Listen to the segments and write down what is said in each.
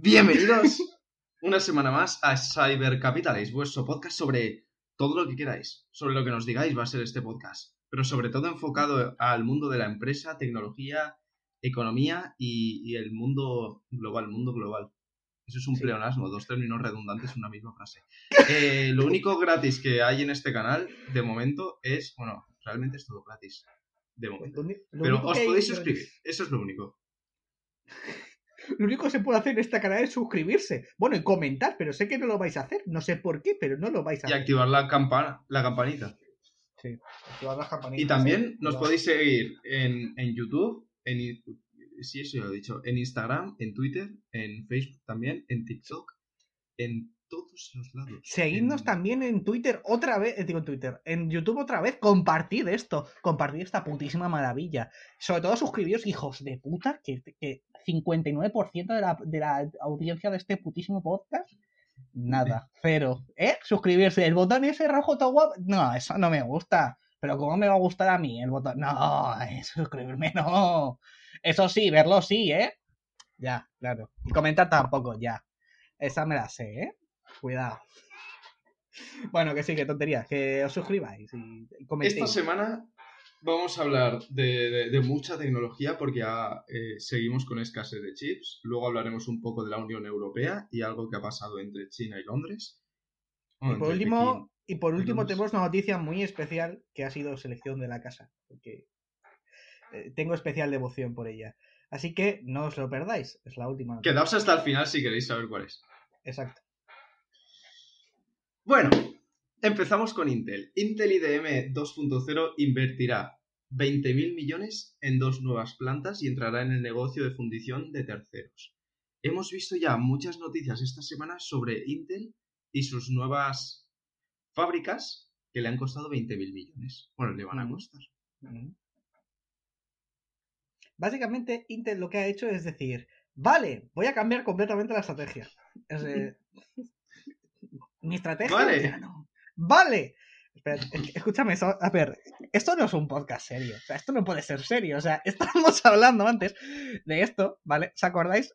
Bienvenidos una semana más a Cyber Capitalism, vuestro podcast sobre todo lo que queráis, sobre lo que nos digáis va a ser este podcast, pero sobre todo enfocado al mundo de la empresa, tecnología, economía y, el mundo global, mundo global. Eso es un pleonasmo, dos términos redundantes en una misma frase. Eh, lo único gratis que hay en este canal, de momento, es, bueno, realmente es todo gratis, de momento. Pero os podéis suscribir, eso es lo único. Lo único que se puede hacer en esta canal es suscribirse. Bueno, y comentar, pero sé que no lo vais a hacer. No sé por qué, pero no lo vais a hacer. Y activar la campana, la campanita. Sí, activar las campanitas. Y también nos podéis seguir en, en YouTube, en, sí, eso ya lo he dicho, en Instagram, en Twitter, en Facebook también, en TikTok, en todos los lados. Seguidnos también en Twitter otra vez, eh, digo en Twitter, en YouTube otra vez, compartid esto, compartid esta putísima maravilla. Sobre todo suscribiros, hijos de puta, que, que 59% de la, de la audiencia de este putísimo podcast Nada, cero. ¿Eh? Suscribirse. El botón ese rojo todo guapo. No, eso no me gusta. Pero ¿cómo me va a gustar a mí el botón? No, suscribirme no. Eso sí, verlo sí, ¿eh? Ya, claro. Y comentar tampoco, ya. Esa me la sé, ¿eh? Cuidado. Bueno, que sí, que tonterías. Que os suscribáis y, Esta semana vamos a hablar de, mucha tecnología porque ya eh, seguimos con escasez de chips. Luego hablaremos un poco de la Unión Europea y algo que ha pasado entre China y Londres. y, por último, y por último tenemos una noticia muy especial que ha sido selección de la casa. Porque eh, tengo especial devoción por ella. Así que no os lo perdáis. Es la última. Quedaos hasta el final si queréis saber cuál es. Exacto. Bueno, empezamos con Intel. Intel IDM 2.0 invertirá 20.000 millones en dos nuevas plantas y entrará en el negocio de fundición de terceros. Hemos visto ya muchas noticias esta semana sobre Intel y sus nuevas fábricas que le han costado 20.000 millones. Bueno, le van a costar. Básicamente, Intel lo que ha hecho es decir, vale, voy a cambiar completamente la estrategia. mi estrategia vale. Vale. escúchame, a ver, esto no es un podcast serio. O sea, esto no puede ser serio. O sea, estábamos hablando antes de esto, ¿vale? ¿Os acordáis?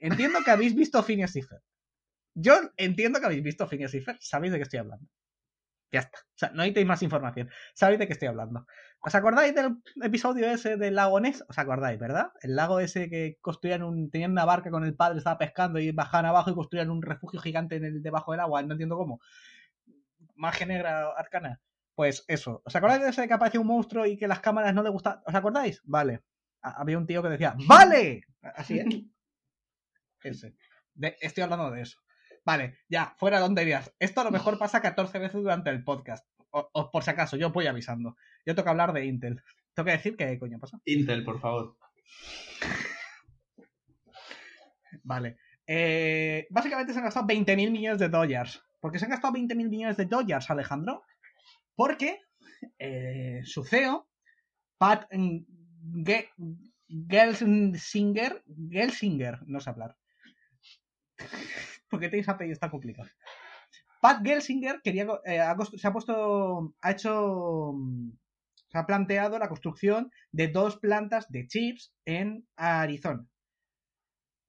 Entiendo que habéis visto Phineas Cipher. Yo entiendo que habéis visto Phineas Cipher. Sabéis de qué estoy hablando. Ya está. O sea, no necesitáis más información. Sabéis de qué estoy hablando. ¿Os acordáis del episodio ese del lago Ness? ¿Os acordáis, verdad? El lago ese que construían un. tenían una barca con el padre, estaba pescando y bajaban abajo y construían un refugio gigante en el, debajo del agua. No entiendo cómo. Magia negra arcana. Pues eso. ¿Os acordáis de ese que apareció un monstruo y que las cámaras no le gustaban? ¿Os acordáis? Vale. Había un tío que decía, ¡Vale! Así es. Ese. estoy hablando de eso. Vale, ya, fuera donde tonterías. Esto a lo mejor pasa 14 veces durante el podcast. O, por si acaso, yo voy avisando. Yo tengo que hablar de Intel. Tengo que decir qué coño pasa. Intel, por favor. Vale. Eh, básicamente se han gastado 20.000 millones de dólares. ¿Por qué se han gastado 20.000 millones de dólares, Alejandro? Porque eh, su CEO, Pat Gelsinger, Gelsinger, no sé hablar. Porque tenéis apellido está complicado. Pat Gelsinger quería, eh, se ha puesto, ha hecho, se ha planteado la construcción de dos plantas de chips en Arizona.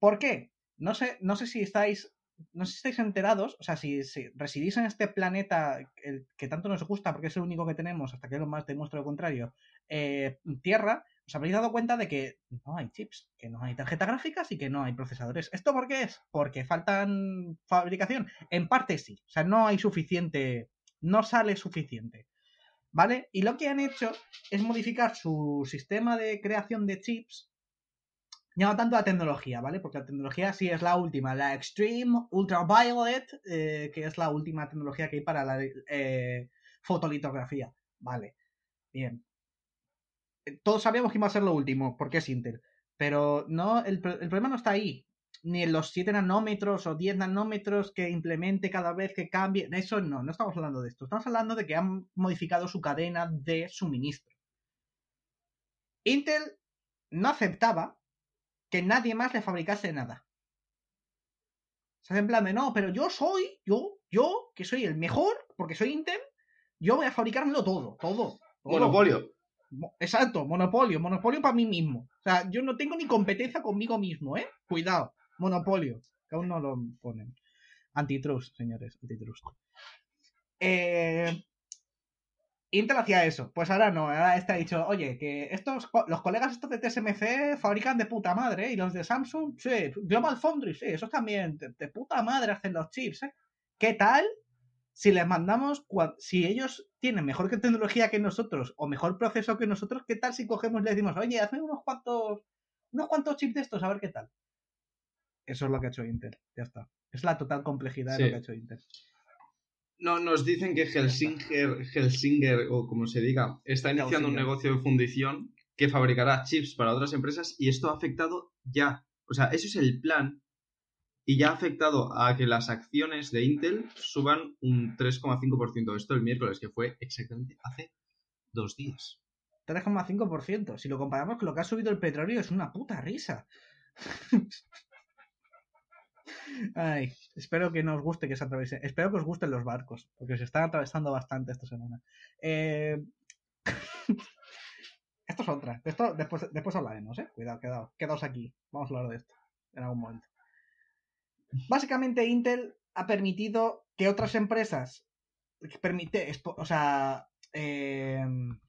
¿Por qué? No sé, no sé si estáis, no sé si estáis enterados, o sea, si, residís en este planeta el que tanto nos gusta, porque es el único que tenemos, hasta que lo más demuestre lo contrario, eh, Tierra, os habréis dado cuenta de que no hay chips, que no hay tarjetas gráficas y que no hay procesadores. ¿Esto por qué es? Porque faltan fabricación. En parte sí, o sea, no hay suficiente, no sale suficiente. ¿Vale? Y lo que han hecho es modificar su sistema de creación de chips no tanto la tecnología, ¿vale? Porque la tecnología sí es la última, la Extreme Ultraviolet, eh, que es la última tecnología que hay para la eh, fotolitografía, ¿vale? Bien todos sabíamos que iba a ser lo último, porque es Intel. Pero no, el, problema no está ahí. Ni en los 7 nanómetros o 10 nanómetros que implemente cada vez que cambie. Eso no, no estamos hablando de esto. Estamos hablando de que han modificado su cadena de suministro. Intel no aceptaba que nadie más le fabricase nada. Se hace en plan de, no, pero yo soy, yo, yo, que soy el mejor, porque soy Intel, yo voy a fabricármelo todo, todo. todo. Monopolio. Exacto, monopolio, monopolio para mí mismo. O sea, yo no tengo ni competencia conmigo mismo, ¿eh? Cuidado, monopolio. que aún no lo ponen. Antitrust, señores, antitrust. Eh, Intel hacía eso, pues ahora no, ahora está dicho, oye, que estos, los colegas estos de TSMC fabrican de puta madre, ¿eh? y los de Samsung, sí, Global Foundry, sí, esos también, de, puta madre hacen los chips, ¿eh? ¿Qué tal si les mandamos, si ellos tienen mejor tecnología que nosotros o mejor proceso que nosotros, ¿qué tal si cogemos y les decimos, oye, hazme unos cuantos, unos cuantos chips de estos, a ver qué tal? Eso es lo que ha hecho Intel, ya está. Es la total complejidad de lo que ha hecho Intel. No, nos dicen que Helsinger, Helsinger, o como se diga, está iniciando un negocio de fundición que fabricará chips para otras empresas y esto ha afectado ya. O sea, eso es el plan y ya ha afectado a que las acciones de Intel suban un 3,5%. Esto el miércoles, que fue exactamente hace dos días. 3,5%. Si lo comparamos con lo que ha subido el petróleo, es una puta risa. Ay, espero que no os guste que se atraviese. Espero que os gusten los barcos, porque se están atravesando bastante esta semana. Eh... esto es otra. esto después, después hablaremos, ¿eh? Cuidado, quedaos, quedaos aquí. Vamos a hablar de esto en algún momento. Básicamente, Intel ha permitido que otras empresas permite, o sea, eh,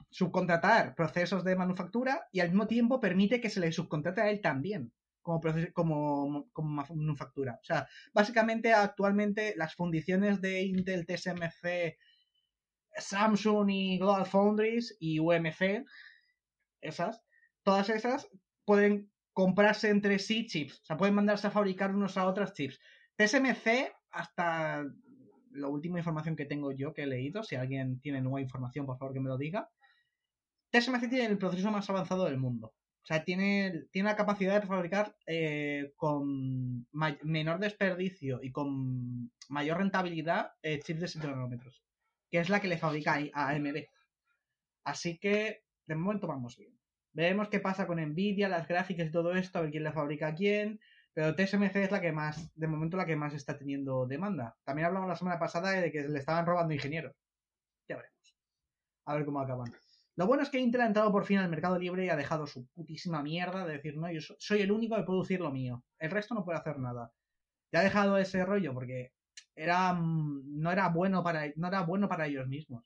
subcontratar procesos de manufactura y al mismo tiempo permite que se le subcontrate a él también como, como, como manufactura. O sea, básicamente actualmente las fundiciones de Intel, TSMC, Samsung y Global Foundries y UMC, esas, todas esas pueden comprarse entre sí chips. O sea, pueden mandarse a fabricar unos a otros chips. TSMC, hasta la última información que tengo yo que he leído, si alguien tiene nueva información, por favor que me lo diga. TSMC tiene el proceso más avanzado del mundo. O sea, tiene, tiene la capacidad de fabricar eh, con menor desperdicio y con mayor rentabilidad eh, chips de 7 nanómetros, que es la que le fabrica a AMD. Así que, de momento vamos bien. Veremos qué pasa con Nvidia, las gráficas y todo esto, a ver quién le fabrica a quién. Pero TSMC es la que más, de momento, la que más está teniendo demanda. También hablamos la semana pasada de que le estaban robando ingenieros. Ya veremos. A ver cómo acaban. Lo bueno es que Intel ha entrado por fin al mercado libre y ha dejado su putísima mierda de decir, no, yo soy el único que puede producir lo mío. El resto no puede hacer nada. Ya ha dejado ese rollo porque era, mm, no, era bueno para, no era bueno para ellos mismos.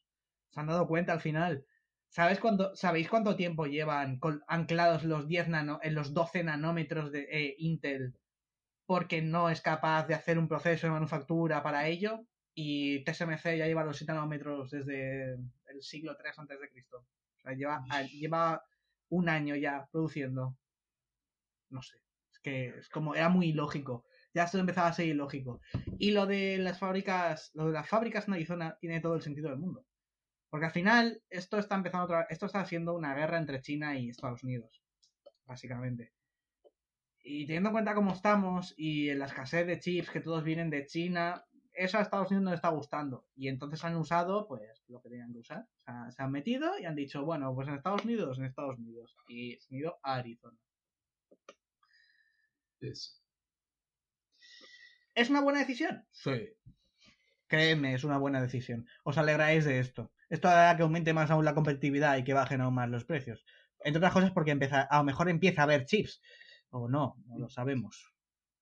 Se han dado cuenta al final. ¿Sabes cuánto, ¿Sabéis cuánto tiempo llevan anclados los 10 nano, en los 12 nanómetros de eh, Intel? Porque no es capaz de hacer un proceso de manufactura para ello. Y TSMC ya lleva los 7 nanómetros desde el siglo 3 antes de Cristo lleva, lleva un año ya produciendo. No sé. Es que es como, era muy ilógico. Ya esto empezaba a ser ilógico. Y lo de las fábricas, lo de las fábricas en Arizona tiene todo el sentido del mundo. Porque al final, esto está empezando otra, esto está haciendo una guerra entre China y Estados Unidos. Básicamente. Y teniendo en cuenta cómo estamos y la escasez de chips que todos vienen de China, eso a Estados Unidos no le está gustando. Y entonces han usado, pues, lo que tenían que usar. O sea, se han metido y han dicho, bueno, pues en Estados Unidos, en Estados Unidos. Y se han ido a Arizona. ¿Es una buena decisión? Sí. Créeme, es una buena decisión. Os alegráis de esto. Esto hará que aumente más aún la competitividad y que bajen aún más los precios. Entre otras cosas porque empieza, a lo mejor empieza a haber chips. O no, no lo sabemos.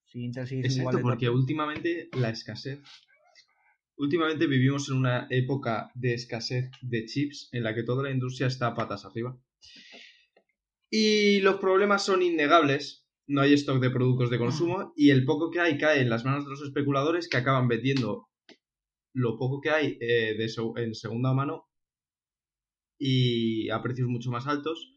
Si Exacto, porque últimamente la escasez Últimamente vivimos en una época de escasez de chips en la que toda la industria está a patas arriba. Y los problemas son innegables. No hay stock de productos de consumo y el poco que hay cae en las manos de los especuladores que acaban vendiendo lo poco que hay eh, en segunda mano y a precios mucho más altos.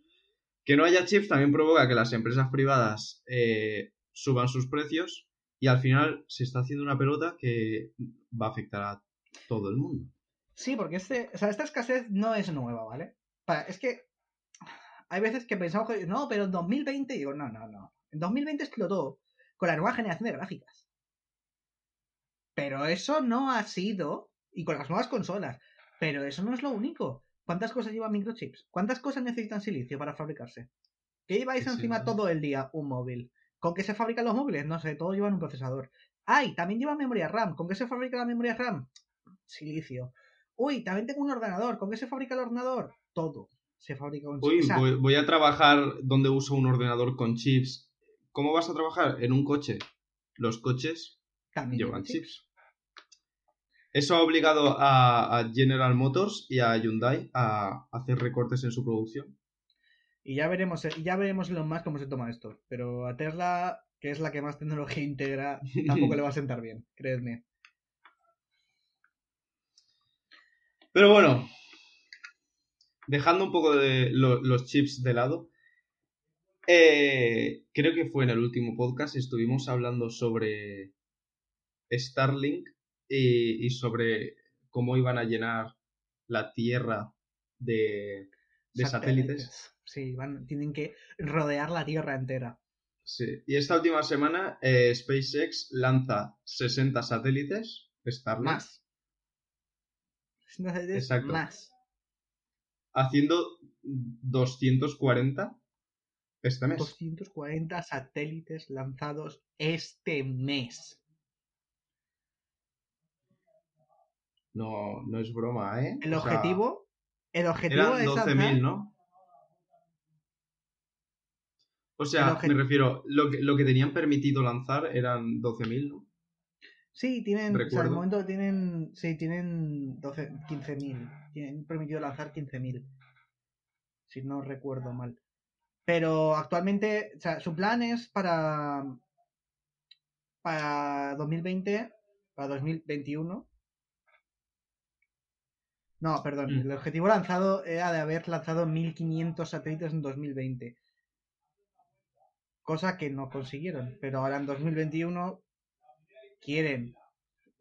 Que no haya chips también provoca que las empresas privadas eh, suban sus precios y al final se está haciendo una pelota que va a afectar a todo el mundo. Sí, porque este, o sea, esta escasez no es nueva, ¿vale? es que hay veces que pensamos que no, pero en 2020, digo, no, no, no. En 2020 explotó con la nueva generación de gráficas. Pero eso no ha sido, y con las nuevas consolas, pero eso no es lo único. ¿Cuántas cosas llevan microchips? ¿Cuántas cosas necesitan silicio para fabricarse? ¿Qué lleváis encima todo el día? Un móvil. ¿Con qué se fabrican los móviles? No sé, todos llevan un procesador. ¡Ay! También lleva memoria RAM. ¿Con qué se fabrica la memoria RAM? Silicio. Uy, también tengo un ordenador. ¿Con qué se fabrica el ordenador? Todo se fabrica con chips. Uy, voy a trabajar donde uso un ordenador con chips. ¿Cómo vas a trabajar? En un coche. los coches También llevan chips. Eso ha obligado a, a General Motors y a Hyundai a hacer recortes en su producción. Y ya veremos, eh, ya veremos lo más cómo se toma esto. Pero a Tesla, que es la que más tecnología integra, tampoco le va a sentar bien, créedme. Pero bueno, dejando un poco de lo- los chips de lado, eh, creo que fue en el último podcast, estuvimos hablando sobre Starlink y, y sobre cómo iban a llenar la Tierra de, de satélites. Sí, van, tienen que rodear la Tierra entera. Sí. Y esta última semana eh, SpaceX lanza 60 satélites Starlink, Más. Exacto. Más. haciendo 240 este mes. 240 satélites lanzados este mes. No, no es broma, ¿eh? El O objetivo, el objetivo eran es 12.000, lanzar- ¿no? O sea, me refiero, lo que, lo que tenían permitido lanzar eran 12.000, ¿no? Sí, tienen, o sea, Recuerdo. momento tienen, sí, tienen 12, 15.000. Tienen permitido lanzar 15.000. Si no recuerdo mal. Pero actualmente, o sea, su plan es para, para 2020, para 2021. No, perdón, Mm. el objetivo lanzado era de haber lanzado 1.500 satélites en 2020. Cosa que no consiguieron. Pero ahora en 2021 quieren,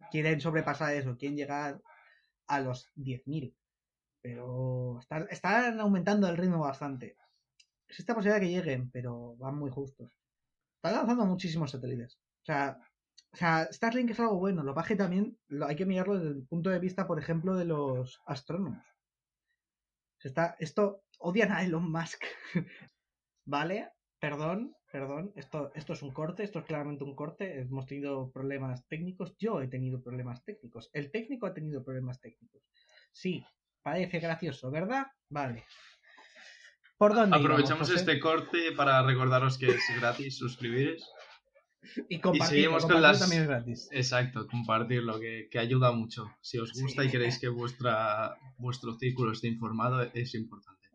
quieren sobrepasar eso, quieren llegar a los 10.000. Pero están, están aumentando el ritmo bastante. Existe la posibilidad de que lleguen, pero van muy justos. Están lanzando muchísimos satélites. O sea, o sea, Starlink es algo bueno. Lo que también lo, hay que mirarlo desde el punto de vista, por ejemplo, de los astrónomos. Se está, esto odian a Elon Musk. ¿Vale? Perdón, perdón. Esto, esto es un corte, esto es claramente un corte. Hemos tenido problemas técnicos. Yo he tenido problemas técnicos. El técnico ha tenido problemas técnicos. Sí, parece gracioso, ¿verdad? Vale. ¿Por dónde Aprovechamos este corte para recordaros que es gratis suscribiros. Y compartir, seguimos con las- también es gratis. Exacto, compartirlo, que, que ayuda mucho. Si os gusta Sí. y queréis que vuestra, vuestro círculo esté informado, es importante.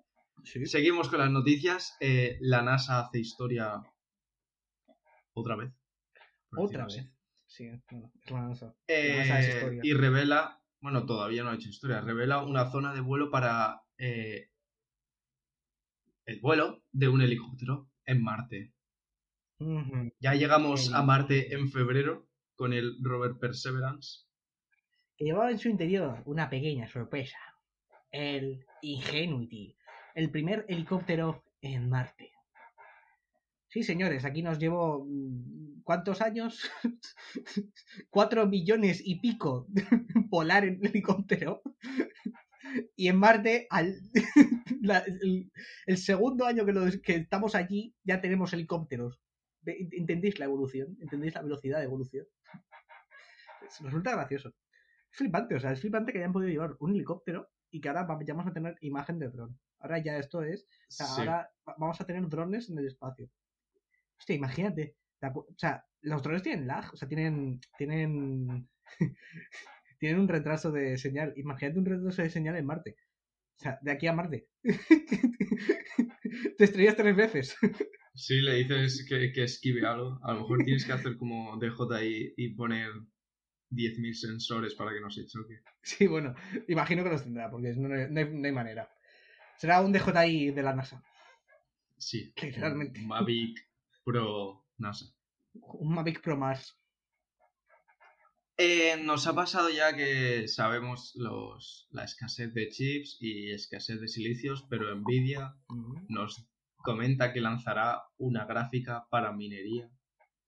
Sí. Seguimos con las noticias. Eh, la NASA hace historia otra vez. Otra vez. Sí, bueno, es la NASA. Eh, La NASA es historia. y revela, bueno, todavía no ha hecho historia, revela una zona de vuelo para eh, el vuelo de un helicóptero en Marte. Ya llegamos a Marte en febrero con el rover Perseverance. que llevaba en su interior una pequeña sorpresa. El Ingenuity, el primer helicóptero en Marte. Sí, señores, aquí nos llevó mm, ¿cuántos años? Cuatro millones y pico volar en helicóptero. Y en Marte, al, la- el, el segundo año que, lo- que estamos allí, ya tenemos helicópteros. ¿Entendéis la evolución? ¿Entendéis la velocidad de evolución? Resulta gracioso. Es flipante, o sea, es flipante que hayan podido llevar un helicóptero y que ahora vamos a tener imagen de dron. Ahora ya esto es, o sea, Sí. ahora va- vamos a tener drones en el espacio. Hostia, imagínate. ¿te acu- O sea, los drones tienen lag, o sea, tienen. Tienen. tienen un retraso de señal. Imagínate un retraso de señal en Marte. O sea, de aquí a Marte. Te estrellas tres veces. Sí, le dices que, que esquive algo. A lo mejor tienes que hacer como DJI y poner 10.000 sensores para que no se choque. Sí, bueno, imagino que los tendrá, porque no, no hay, no hay manera. Será un DJI de la NASA. Sí. Literalmente. un Mavic Pro NASA. Un Mavic Pro Mars. Eh, nos ha pasado ya que sabemos los, la escasez de chips y escasez de silicios, pero Nvidia nos comenta que lanzará una gráfica para minería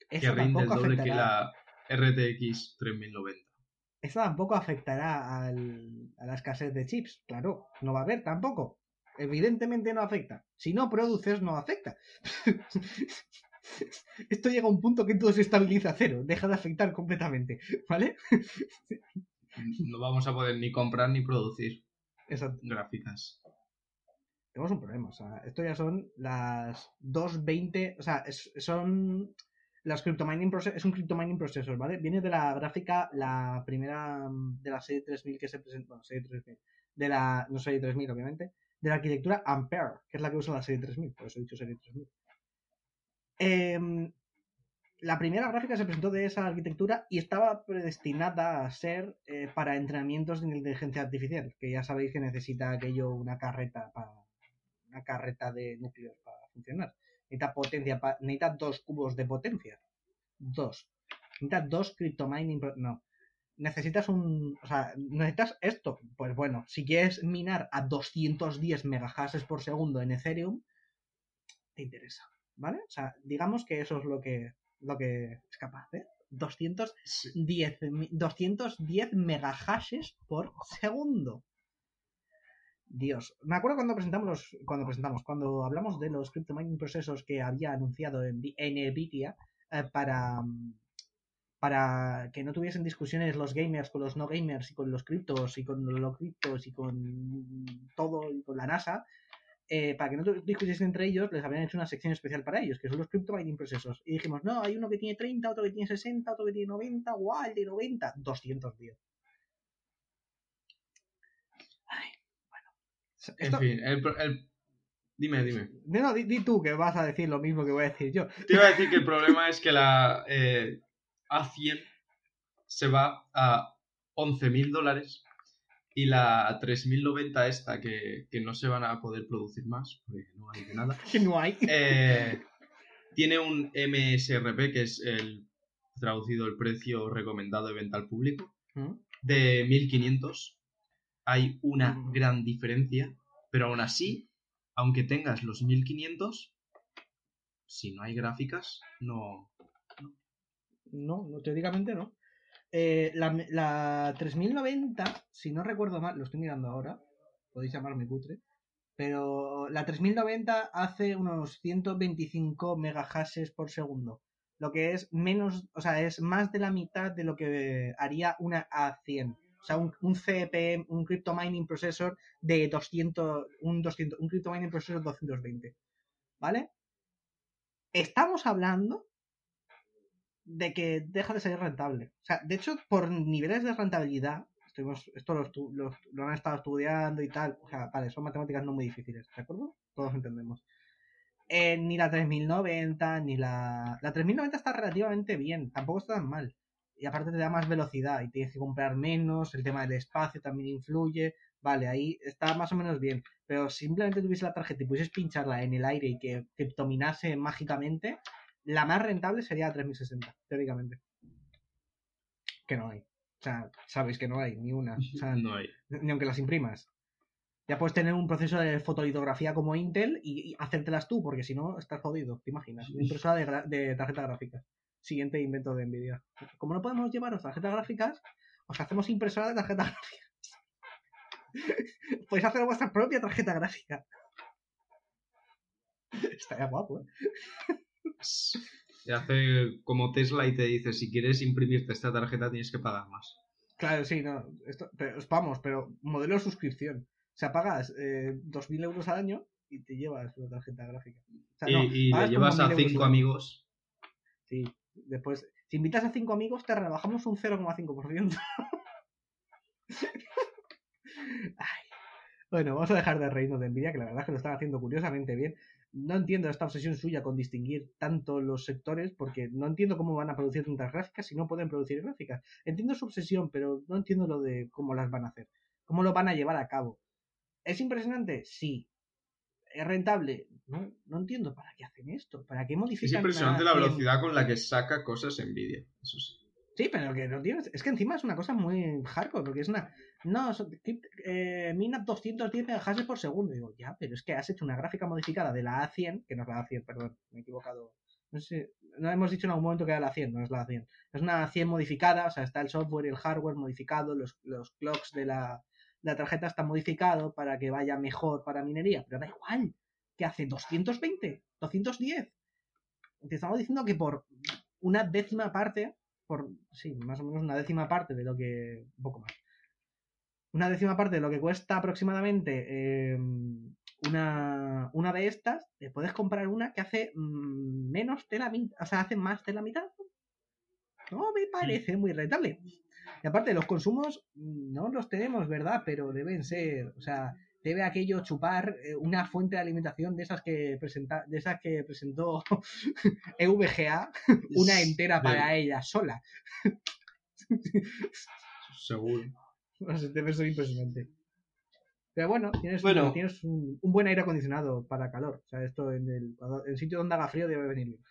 que rinde el doble que afectará, la RTX 3090. eso tampoco afectará al- a la escasez de chips. Claro, no va a haber tampoco. Evidentemente no afecta. Si no produces, no afecta. Esto llega a un punto que todo se estabiliza a cero. Deja de afectar completamente. ¿Vale? No vamos a poder ni comprar ni producir Exacto. gráficas. Tenemos un problema. O sea, esto ya son las 2.20. O sea, es- son Los cryptomining es un cryptomining processor, ¿vale? Viene de la gráfica, la primera de la serie 3000 que se presentó, bueno, serie 3000, de la, no serie 3000 obviamente, de la arquitectura Ampere, que es la que usa la serie 3000, por eso he dicho serie 3000. Em, la primera gráfica se presentó de esa arquitectura y estaba predestinada a ser eh, para entrenamientos de inteligencia artificial, que ya sabéis que necesita aquello una carreta para una carreta de núcleos para funcionar. Necesita potencia, pa- necesita dos cubos de potencia. Dos. Necesita dos cryptomining. No. Necesitas un. O sea, necesitas esto. Pues bueno, si quieres minar a 210 megahashes por segundo en Ethereum, te interesa. ¿Vale? O sea, digamos que eso es lo que, lo que es capaz, ¿eh? 210, mi- 210 megahashes por segundo. Dios, me acuerdo cuando presentamos los, cuando presentamos, cuando hablamos de los crypto mining procesos que había anunciado en, Vi- en Nvidia eh, para, mm, para que no tuviesen discusiones los gamers con los no gamers y con los criptos y con los criptos y con todo y con la NASA, eh, para que no discutiesen entre ellos, les habían hecho una sección especial para ellos, que son los crypto mining procesos. Y dijimos, no, hay uno que tiene 30, otro que tiene 60, otro que tiene 90, guau, el de 90, 210. Ay, bueno. En Esto- fin, el, el- dime, dime. No, no, di, di tú que vas a decir lo mismo que voy a decir yo. Te iba a decir que el problema es que la eh, A100 se va a 11.000 dólares y la 3090 esta, que, que no se van a poder producir más, porque no hay de nada, Que no hay. eh, tiene un MSRP, que es el traducido el precio recomendado de venta al público, ¿Mm? de 1500. Hay una Mm. gran diferencia, pero aún así, aunque tengas los 1500, si no hay gráficas, no. No, no, teóricamente no. Eh, la, la 3090, si no recuerdo mal, lo estoy mirando ahora, podéis llamarme cutre, pero la 3090 hace unos 125 megahashes por segundo, lo que es menos, o sea, es más de la mitad de lo que haría una A100. O sea, un, un CPM, un Crypto Mining Processor de 200, un 200, un Crypto Mining Processor 220. ¿Vale? Estamos hablando de que deja de ser rentable. O sea, de hecho, por niveles de rentabilidad, estuvimos, esto lo, lo- lo han estado estudiando y tal, o sea, vale, son matemáticas no muy difíciles, ¿de acuerdo? Todos entendemos. Eh, ni la 3090, ni la... La 3090 está relativamente bien, tampoco está tan mal. Y aparte te da más velocidad y tienes que comprar menos, el tema del espacio también influye. Vale, ahí está más o menos bien. Pero si simplemente tuviese la tarjeta y pudieses pincharla en el aire y que criptominase mágicamente, la más rentable sería la 3060, teóricamente. Que no hay. O sea, sabéis que no hay ni una. O sea, No hay. ni aunque las imprimas. Ya puedes tener un proceso de fotolitografía como Intel y, y hacértelas tú, porque si no, estás jodido, ¿te imaginas? Una impresora de tarjeta gráfica. Siguiente invento de Nvidia. Como no podemos llevaros tarjetas gráficas, os hacemos impresora de tarjeta gráfica. Podéis hacer vuestra propia tarjeta gráfica. Estaría guapo, ¿eh? Se hace como Tesla y te dice, si quieres imprimirte esta tarjeta tienes que pagar más. Claro, sí, no. Esto, pero, vamos, pero modelo de suscripción. O sea, pagas eh, 2.000 euros al año y te llevas una tarjeta gráfica. O sea, Y, no, y le llevas a 1.000 euros cinco amigos. Sí, después, si invitas a cinco amigos, te rebajamos un 0,5%. Ay. Bueno, vamos a dejar de reírnos de Nvidia, que la verdad es que lo están haciendo curiosamente bien. No entiendo esta obsesión suya con distinguir tanto los sectores, porque no entiendo cómo van a producir tantas gráficas si no pueden producir gráficas. Entiendo su obsesión, pero no entiendo lo de cómo las van a hacer, cómo lo van a llevar a cabo. ¿Es impresionante? Sí. ¿Es rentable? No, no entiendo para qué hacen esto, para qué modifican. Es impresionante la 100? velocidad con la que saca cosas Nvidia. Eso sí. Sí, pero que no tienes. Es que encima es una cosa muy hardcore, porque es una. No, eh, mina 210 megahashes por segundo. Digo, ya, pero es que has hecho una gráfica modificada de la A100, que no es la A100, perdón, me he equivocado. No sé, no hemos dicho en algún momento que era la 100, no es la 100. Es una 100 modificada, o sea, está el software y el hardware modificado, los, los clocks de la, la tarjeta están modificados para que vaya mejor para minería, pero da igual, que hace 220, 210. Te estamos diciendo que por una décima parte, por sí, más o menos una décima parte de lo que. un poco más. una décima parte de lo que cuesta aproximadamente eh, una, una de estas, te puedes comprar una que hace mm, menos de la mitad, o sea, hace más de la mitad. No me parece muy rentable. Y aparte, los consumos mm, no los tenemos, ¿verdad? Pero deben ser, o sea, debe aquello chupar eh, una fuente de alimentación de esas que presenta, de esas que presentó EVGA, una entera para ella sola. Seguro. Debe ser impresionante. Pero bueno, tienes, Bueno. Un, tienes un, un buen aire acondicionado para calor. O sea, esto en el, el sitio donde haga frío debe venir bien.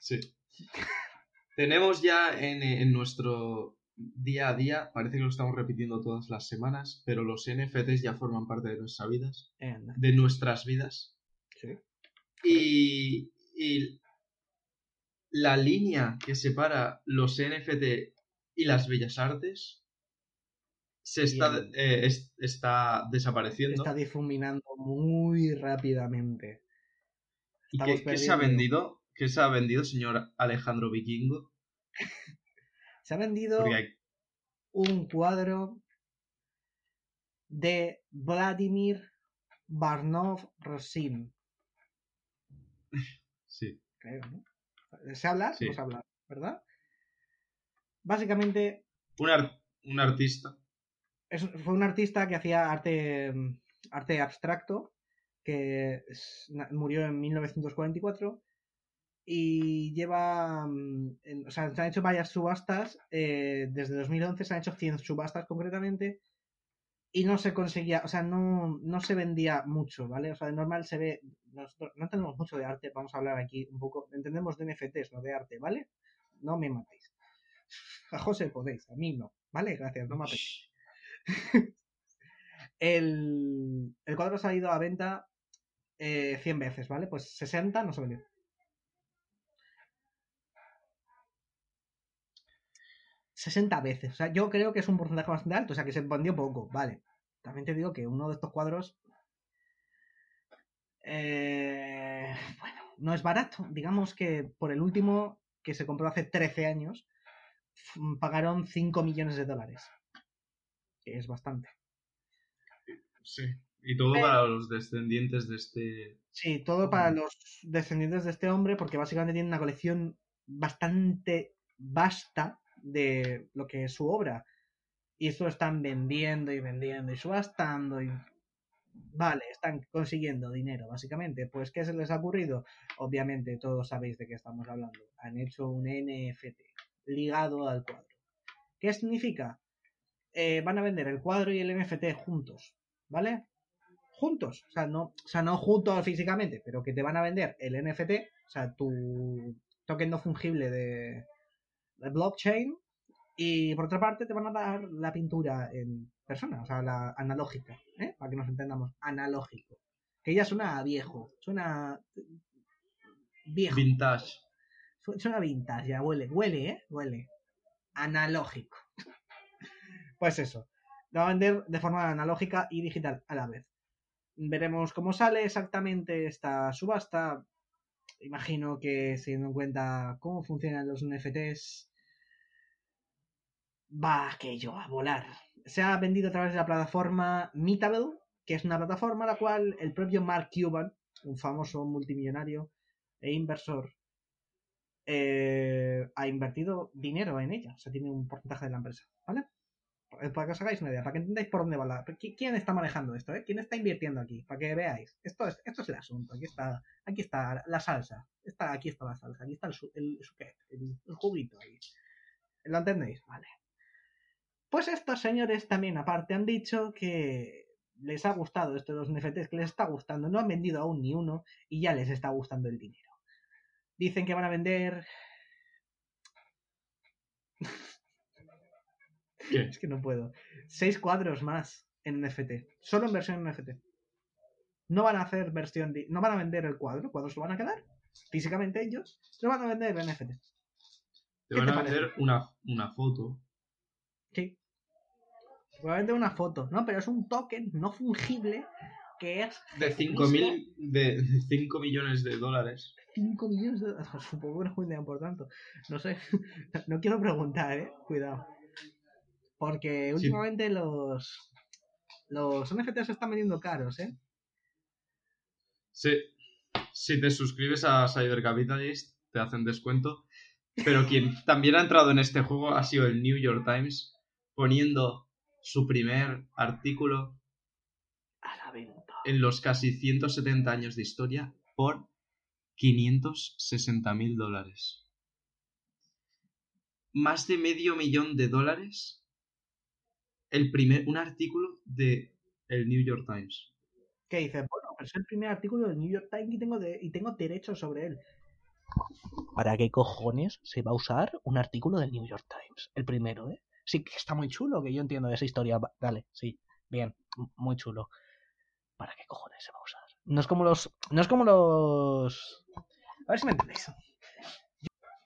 Sí. Tenemos ya en, en nuestro día a día, parece que lo estamos repitiendo todas las semanas, pero los NFTs ya forman parte de nuestras vidas, de nuestras vidas. Sí. Y, y la línea que separa los NFT y las bellas artes se está, eh, es- está desapareciendo. Está difuminando muy rápidamente. ¿Y qué, qué se ha vendido? ¿Qué se ha vendido, señor Alejandro Vikingo? Se ha vendido hay- un cuadro de Vladimir Barnov Rosin. Sí. Creo, ¿no? ¿Se habla? Sí. Se habla, ¿verdad? Básicamente Un, ar- un artista. es- fue un artista que hacía arte, arte abstracto, que es- murió en 1944 y lleva, mm, o sea, se han hecho varias subastas, eh, desde 2011 se han hecho 100 subastas concretamente y no se conseguía, o sea, no, no se vendía mucho, ¿vale? O sea, de normal se ve, no entendemos mucho de arte, vamos a hablar aquí un poco, entendemos de NFTs, no de arte, ¿vale? No me matéis. A José podéis, a mí no, ¿vale? Gracias, no matéis. El, el cuadro ha salido a venta eh, 100 veces, ¿vale? Pues 60 no se vendió. ...60 veces. O sea, yo creo que es un porcentaje bastante alto. O sea, que se vendió poco, vale. También te digo que uno de estos cuadros... eh, bueno, no es barato. Digamos que por el último, que se compró hace 13 años, f- pagaron 5 millones de dólares. Que es bastante. Sí. Y todo para los descendientes de este. Sí, todo para Mm. los descendientes de este hombre, porque básicamente tiene una colección bastante vasta de lo que es su obra. Y esto lo están vendiendo y vendiendo y subastando y... Vale, están consiguiendo dinero, básicamente. Pues, ¿qué se les ha ocurrido? Obviamente, todos sabéis de qué estamos hablando. Han hecho un NFT ligado al cuadro. ¿Qué significa? Eh, van a vender el cuadro y el NFT juntos, ¿vale? juntos, o sea, no, o sea, no juntos físicamente, pero que te van a vender el NFT, o sea, tu token no fungible de, de blockchain, y por otra parte te van a dar la pintura en persona, o sea, la analógica, ¿eh? para que nos entendamos, analógico, que ya suena a viejo, suena viejo, Vintage. Su- suena vintage, ya huele, huele, ¿eh? Huele. Analógico. Pues eso. Lo va a vender de forma analógica y digital a la vez. Veremos cómo sale exactamente esta subasta. Imagino que teniendo en cuenta cómo funcionan los NFTs, va aquello a volar. Se ha vendido a través de la plataforma Meetable, que es una plataforma a la cual el propio Mark Cuban, un famoso multimillonario e inversor, eh, ha invertido dinero en ella. O sea, tiene un porcentaje de la empresa, ¿vale? Eh, Para que os hagáis una idea, para que entendáis por dónde va la... qui- ¿Quién está manejando esto? eh? ¿Quién está invirtiendo aquí? Para que veáis. Esto es, esto es el asunto. Aquí está, aquí está la salsa. Está, aquí está la salsa. Aquí está el, el, el, el juguito ahí. ¿Lo entendéis? Vale. Pues estos señores también, aparte, han dicho que les ha gustado esto de los NFTs, que les está gustando. No han vendido aún ni uno y ya les está gustando el dinero. Dicen que van a vender. ¿Qué? Es que no puedo. Seis cuadros más en NFT. Solo en versión NFT. No van a hacer versión. di- No van a vender el cuadro. Cuadros lo van a quedar. Físicamente ellos. Lo van a vender en NFT. Te ¿Qué van te a parece? vender una, una foto. Sí. Probablemente una foto, ¿no? Pero es un token no fungible que es De 5.000 de 5 millones de dólares. 5 millones de dólares. Supongo que no venderán por tanto. No sé. No quiero preguntar, ¿eh? Cuidado. Porque últimamente los, los NFTs se están vendiendo caros, ¿eh? Sí. Si te suscribes a Cyber Capitalist, te hacen descuento. Pero quien también ha entrado en este juego ha sido el New York Times, poniendo su primer artículo A la venta. en los casi 170 años de historia por 560 mil dólares. Más de medio millón de dólares. El primer, un artículo de el New York Times. ¿Qué dices? Bueno, pero es el primer artículo del New York Times y tengo, de, y tengo derechos sobre él. ¿Para qué cojones se va a usar un artículo del New York Times? El primero, ¿eh? Sí, que está muy chulo, que yo entiendo esa historia. Dale, sí, bien, muy chulo. ¿Para qué cojones se va a usar? No es como los. No es como los. A ver si me entendéis.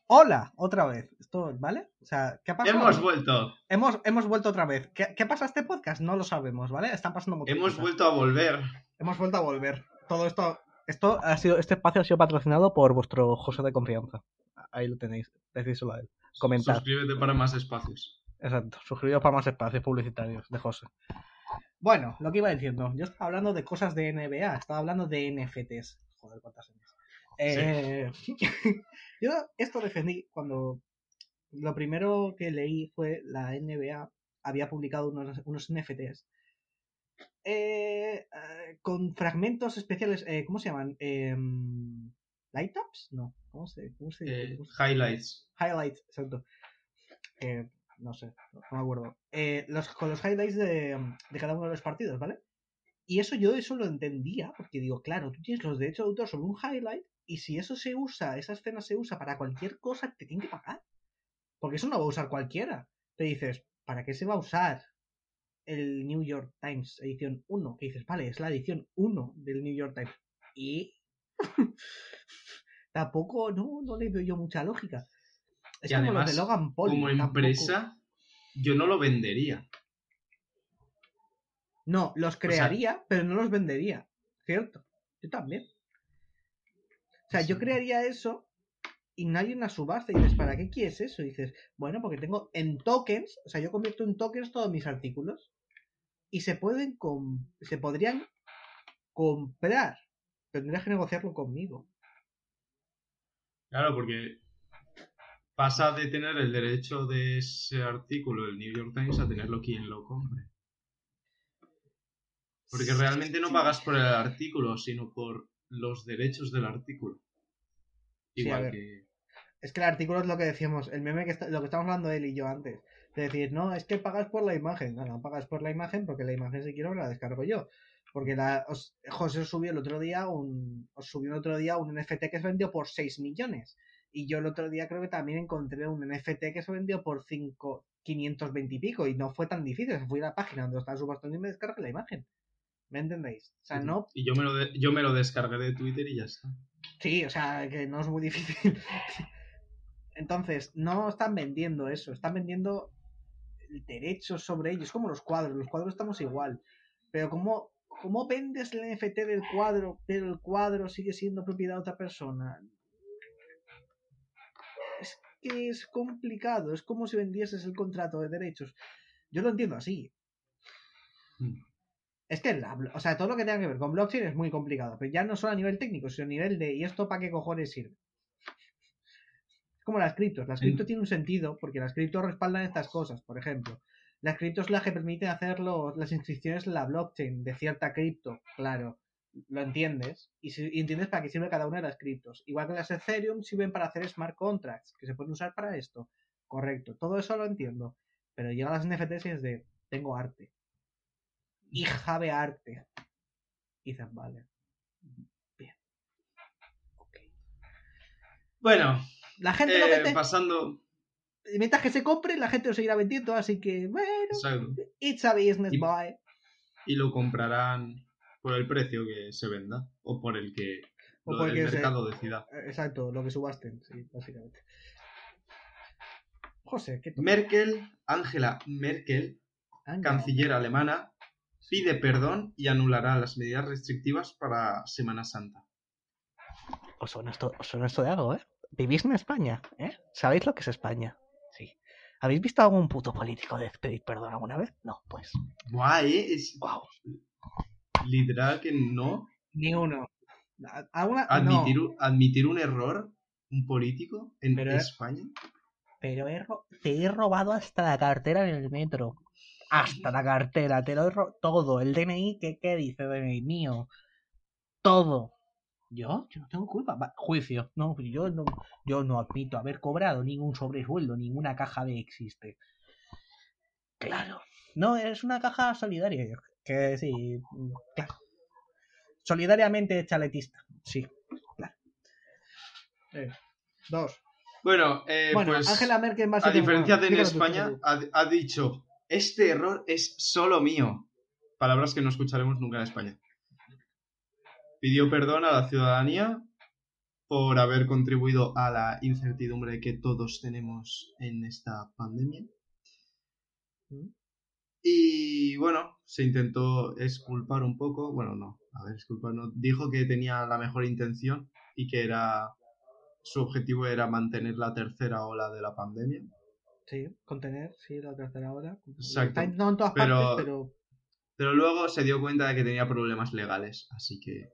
Hola, otra vez. Esto, ¿vale? O sea, ¿qué ha pasado? Hemos vuelto. hemos, hemos vuelto otra vez. ¿Qué, ¿Qué pasa este podcast? No lo sabemos, ¿vale? Están pasando muchas Hemos cosas. vuelto a volver. Hemos vuelto a volver. Todo esto, esto ha sido, este espacio ha sido patrocinado por vuestro José de confianza. Ahí lo tenéis. Decíselo a él. Comentad. Suscríbete para más espacios. Exacto. Suscribiros para más espacios publicitarios de José. Bueno, lo que iba diciendo. Yo estaba hablando de cosas de NBA. Estaba hablando de NFTs. Joder, cuántas años. Eh, yo esto defendí cuando lo primero que leí fue la NBA había publicado unos, unos NFTs eh, eh, con fragmentos especiales. eh, ¿Cómo se llaman? Em, ¿Light ups? No. ¿Cómo se, cómo se dice? Eh, ¿Cómo se- highlights. highlights, exacto. No sé, no, no me acuerdo. Eh, los, con los highlights de, de cada uno de los partidos, ¿vale? Y eso yo eso lo entendía, porque digo, claro, tú tienes los derechos de autor sobre un highlight, y si eso se usa, esa escena se usa para cualquier cosa, te tienen que pagar. Porque eso no va a usar cualquiera. Te dices, ¿para qué se va a usar el New York Times edición 1? Que dices, vale, es la edición 1 del New York Times. Y tampoco, no, no le veo yo mucha lógica. Es Y como además, de Logan Paul. Como tampoco- empresa, yo no lo vendería. No, los crearía, pero no los vendería. ¿Cierto? Yo también. O sea, yo crearía eso y nadie en la subasta. Y dices, ¿para qué quieres eso? Y dices, bueno, porque tengo en tokens, o sea, yo convierto en tokens todos mis artículos y se pueden com- se podrían comprar. Tendrías que negociarlo conmigo. Claro, porque pasa de tener el derecho de ese artículo del New York Times a tenerlo quien lo compre. Porque realmente no pagas por el artículo, sino por los derechos del artículo. Igual que... Es que el artículo es lo que decíamos, el meme que está, lo que estamos hablando él y yo antes. De decir, no, es que pagas por la imagen. No, no pagas por la imagen porque la imagen si quiero me la descargo yo. Porque la, os- José os subió el otro día un. Os subió el otro día un NFT que se vendió por 6 millones. Y yo el otro día creo que también encontré un NFT que se vendió por 5, 520 y pico. Y no fue tan difícil. Fui a la página donde estaba subastando y me descargué la imagen. ¿Me entendéis? O sea, no Y yo me, lo de- yo me lo descargué de Twitter y ya está. Sí, o sea, que no es muy difícil. Entonces, no están vendiendo eso, están vendiendo derechos sobre ellos, como los cuadros, los cuadros estamos igual. Pero ¿cómo, cómo vendes el NFT del cuadro, pero el cuadro sigue siendo propiedad de otra persona? Es complicado, es como si vendieses el contrato de derechos. Yo lo entiendo así. Mm. Es que, la, o sea, todo lo que tenga que ver con blockchain es muy complicado, pero ya no solo a nivel técnico, sino a nivel de ¿y esto para qué cojones sirve? Es como las criptos. Las Sí. criptos tienen un sentido porque las criptos respaldan estas cosas. Por ejemplo, las criptos las que permiten hacer los- las inscripciones en la blockchain de cierta cripto, claro. Lo entiendes y, si- y entiendes para qué sirve cada una de las criptos. Igual que las Ethereum sirven para hacer smart contracts, que se pueden usar para esto. Correcto, todo eso lo entiendo. Pero llega a las NFTs y es de, tengo arte. Hija de arte. Y dices, vale. Bien. Ok. Bueno, La gente lo eh, vende. pasando... Mientras que se compre, la gente lo seguirá vendiendo, así que, bueno, Exacto. it's a business, Y- boy. Y lo comprarán por el precio que se venda o por el que O lo- porque el se- mercado decida. Eh, Exacto, lo que subasten, sí, básicamente. José, ¿qué toca? Merkel, Angela Merkel, Anga. canciller alemana, pide perdón y anulará las medidas restrictivas para Semana Santa. Os suena, esto, os suena esto de algo, ¿eh? Vivís en España, ¿eh? ¿Sabéis lo que es España? Sí. ¿Habéis visto algún puto político de pedir perdón alguna vez? No, pues. Eh, es Wow. Literal que no. Ni uno. Admitir, No, admitir un error, un político en Pero España. pero he te he robado hasta la cartera en el metro. Hasta la cartera, te lo he robado todo. El DNI, ¿qué, qué dice DNI? Mío. Todo. ¿Yo? Yo no tengo culpa. Va, juicio. No, yo no, yo no admito haber cobrado ningún sobresueldo, ninguna caja de existe. Claro. No, es una caja solidaria. Que sí, claro. Solidariamente chaletista. Sí, claro. Eh, dos. Bueno, eh, Bueno, pues Angela Merkel va a diferencia de en España, ha, ha dicho, este error es solo mío. Palabras que no escucharemos nunca en España. Pidió perdón a la ciudadanía por haber contribuido a la incertidumbre que todos tenemos en esta pandemia. Y bueno, se intentó exculpar un poco, bueno, no, a ver, exculpar no, dijo que tenía la mejor intención y que era su objetivo era mantener la tercera ola de la pandemia. Sí, contener, sí, la tercera hora. Exacto. Está no en todas Pero- partes, pero Pero luego se dio cuenta de que tenía problemas legales, así que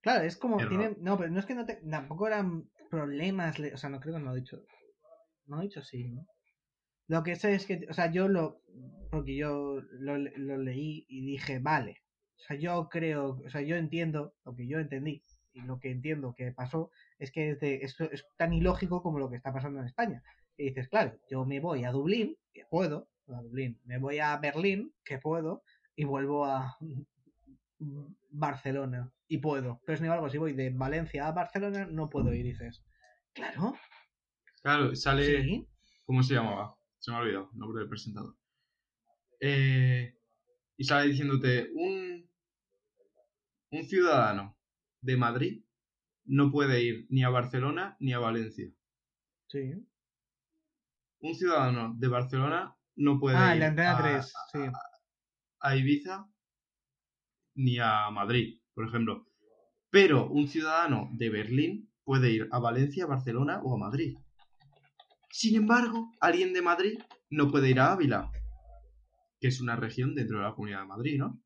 claro, es como tiene, no, pero no es que no te, tampoco eran problemas, le- o sea, no creo que no lo ha dicho. No ha dicho sí, ¿no? Lo que sé es que, o sea, yo lo porque yo lo, lo leí y dije, vale. O sea, yo creo, o sea, yo entiendo lo que yo entendí y lo que entiendo que pasó es que es, de, esto es tan ilógico como lo que está pasando en España. Y dices, claro, yo me voy a Dublín, que puedo, a Dublín, me voy a Berlín, que puedo, y vuelvo a Barcelona, y puedo. Pero sin embargo, si voy de Valencia a Barcelona, no puedo ir, dices, claro, claro, sale... sí, ¿Cómo se llamaba? Se me ha olvidado el nombre del presentador. Eh, y sale diciéndote, un, un ciudadano de Madrid no puede ir ni a Barcelona ni a Valencia. sí. Un ciudadano de Barcelona no puede Ah, ir la antena a, 3, sí. a Ibiza ni a Madrid, por ejemplo. Pero un ciudadano de Berlín puede ir a Valencia, Barcelona o a Madrid. Sin embargo, alguien de Madrid no puede ir a Ávila, que es una región dentro de la Comunidad de Madrid, ¿no?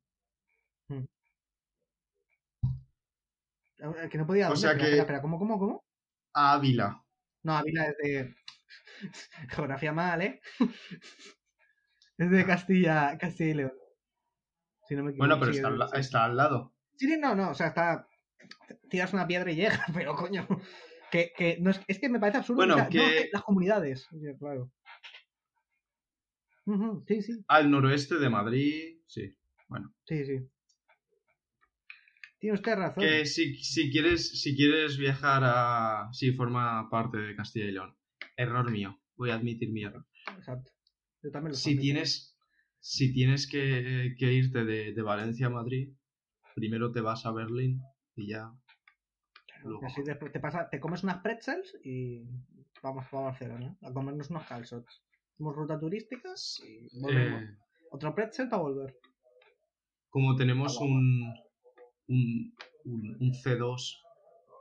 Eh, Que no podía. O sea espera, que- espera, espera, ¿cómo, cómo, cómo? A Ávila. No, Ávila es de. Geografía mal, ¿eh? es de Castilla, Castilla y León. Si no me equivoco. Bueno, pero está, es- al está al lado. Sí, sí, no, no, o sea, está. Tiras una piedra y llega, pero coño. Que, que no es, es que me parece absurdo. Bueno, no, que- las comunidades. Sí, claro. Sí, sí, Al noroeste de Madrid, sí. Bueno, sí, sí. Tiene usted razón. que si, si quieres si quieres viajar a... Sí, forma parte de Castilla y León. Error mío. Voy a admitir mi error. Exacto. Yo también lo si tienes si tienes que, que irte de, de Valencia a Madrid, primero te vas a Berlín y ya. Así después te, pasa, te comes unas pretzels y vamos para Barcelona a comernos unos calzots. Hacemos ruta turística y volvemos. Eh, Otro pretzel para volver. como tenemos un, un, un, un C2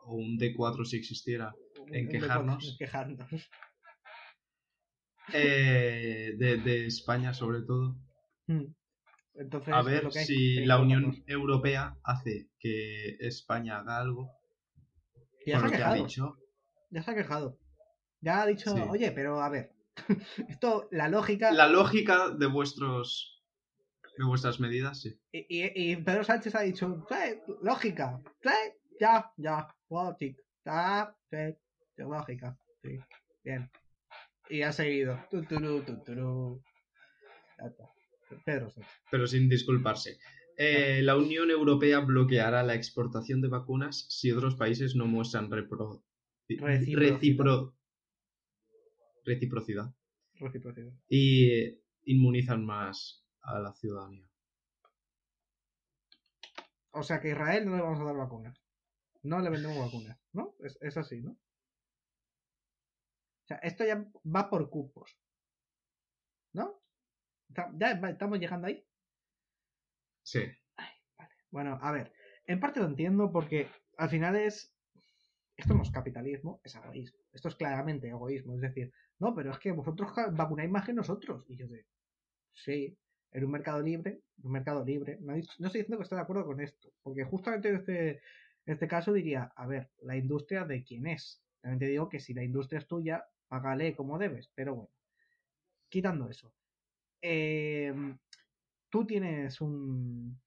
o un D4 si existiera en quejarnos. en quejarnos. eh, de, de España sobre todo, Mm. Entonces, a ver lo que hay. si la Unión. Europea hace que España haga algo Ya se ha lo que ha quejado. dicho. Ya se ha quejado. Ya ha dicho, Sí. oye, pero a ver. Esto, la lógica. La lógica de vuestros de vuestras medidas, sí. Y, y- y Pedro Sánchez ha dicho, "Sí, lógica. Ya, ya. Sí, lógica. Sí, bien. Y ha seguido. Pedro Sánchez. pero sin disculparse. Eh, la Unión Europea bloqueará la exportación de vacunas si otros países no muestran repro- Reciprocidad. recipro- reciprocidad Reciprocidad. y inmunizan más a la ciudadanía. O sea que a Israel no le vamos a dar vacunas. No le vendemos vacunas, ¿no? Es, es así, ¿no? O sea, esto ya va por cupos. ¿No? ¿Ya estamos llegando ahí? Sí. Bueno, a ver, en parte lo entiendo porque al final es... Esto no es capitalismo, es egoísmo. Esto es claramente egoísmo. Es decir, no, pero es que vosotros vacunáis más que nosotros. Y yo de, sí, en un mercado libre, un mercado libre. No, no estoy diciendo que estoy de acuerdo con esto, porque justamente en este, en este caso diría, a ver, la industria de quién es. También te digo que si la industria es tuya, págale como debes, pero bueno. Quitando eso. eh, tú tienes un.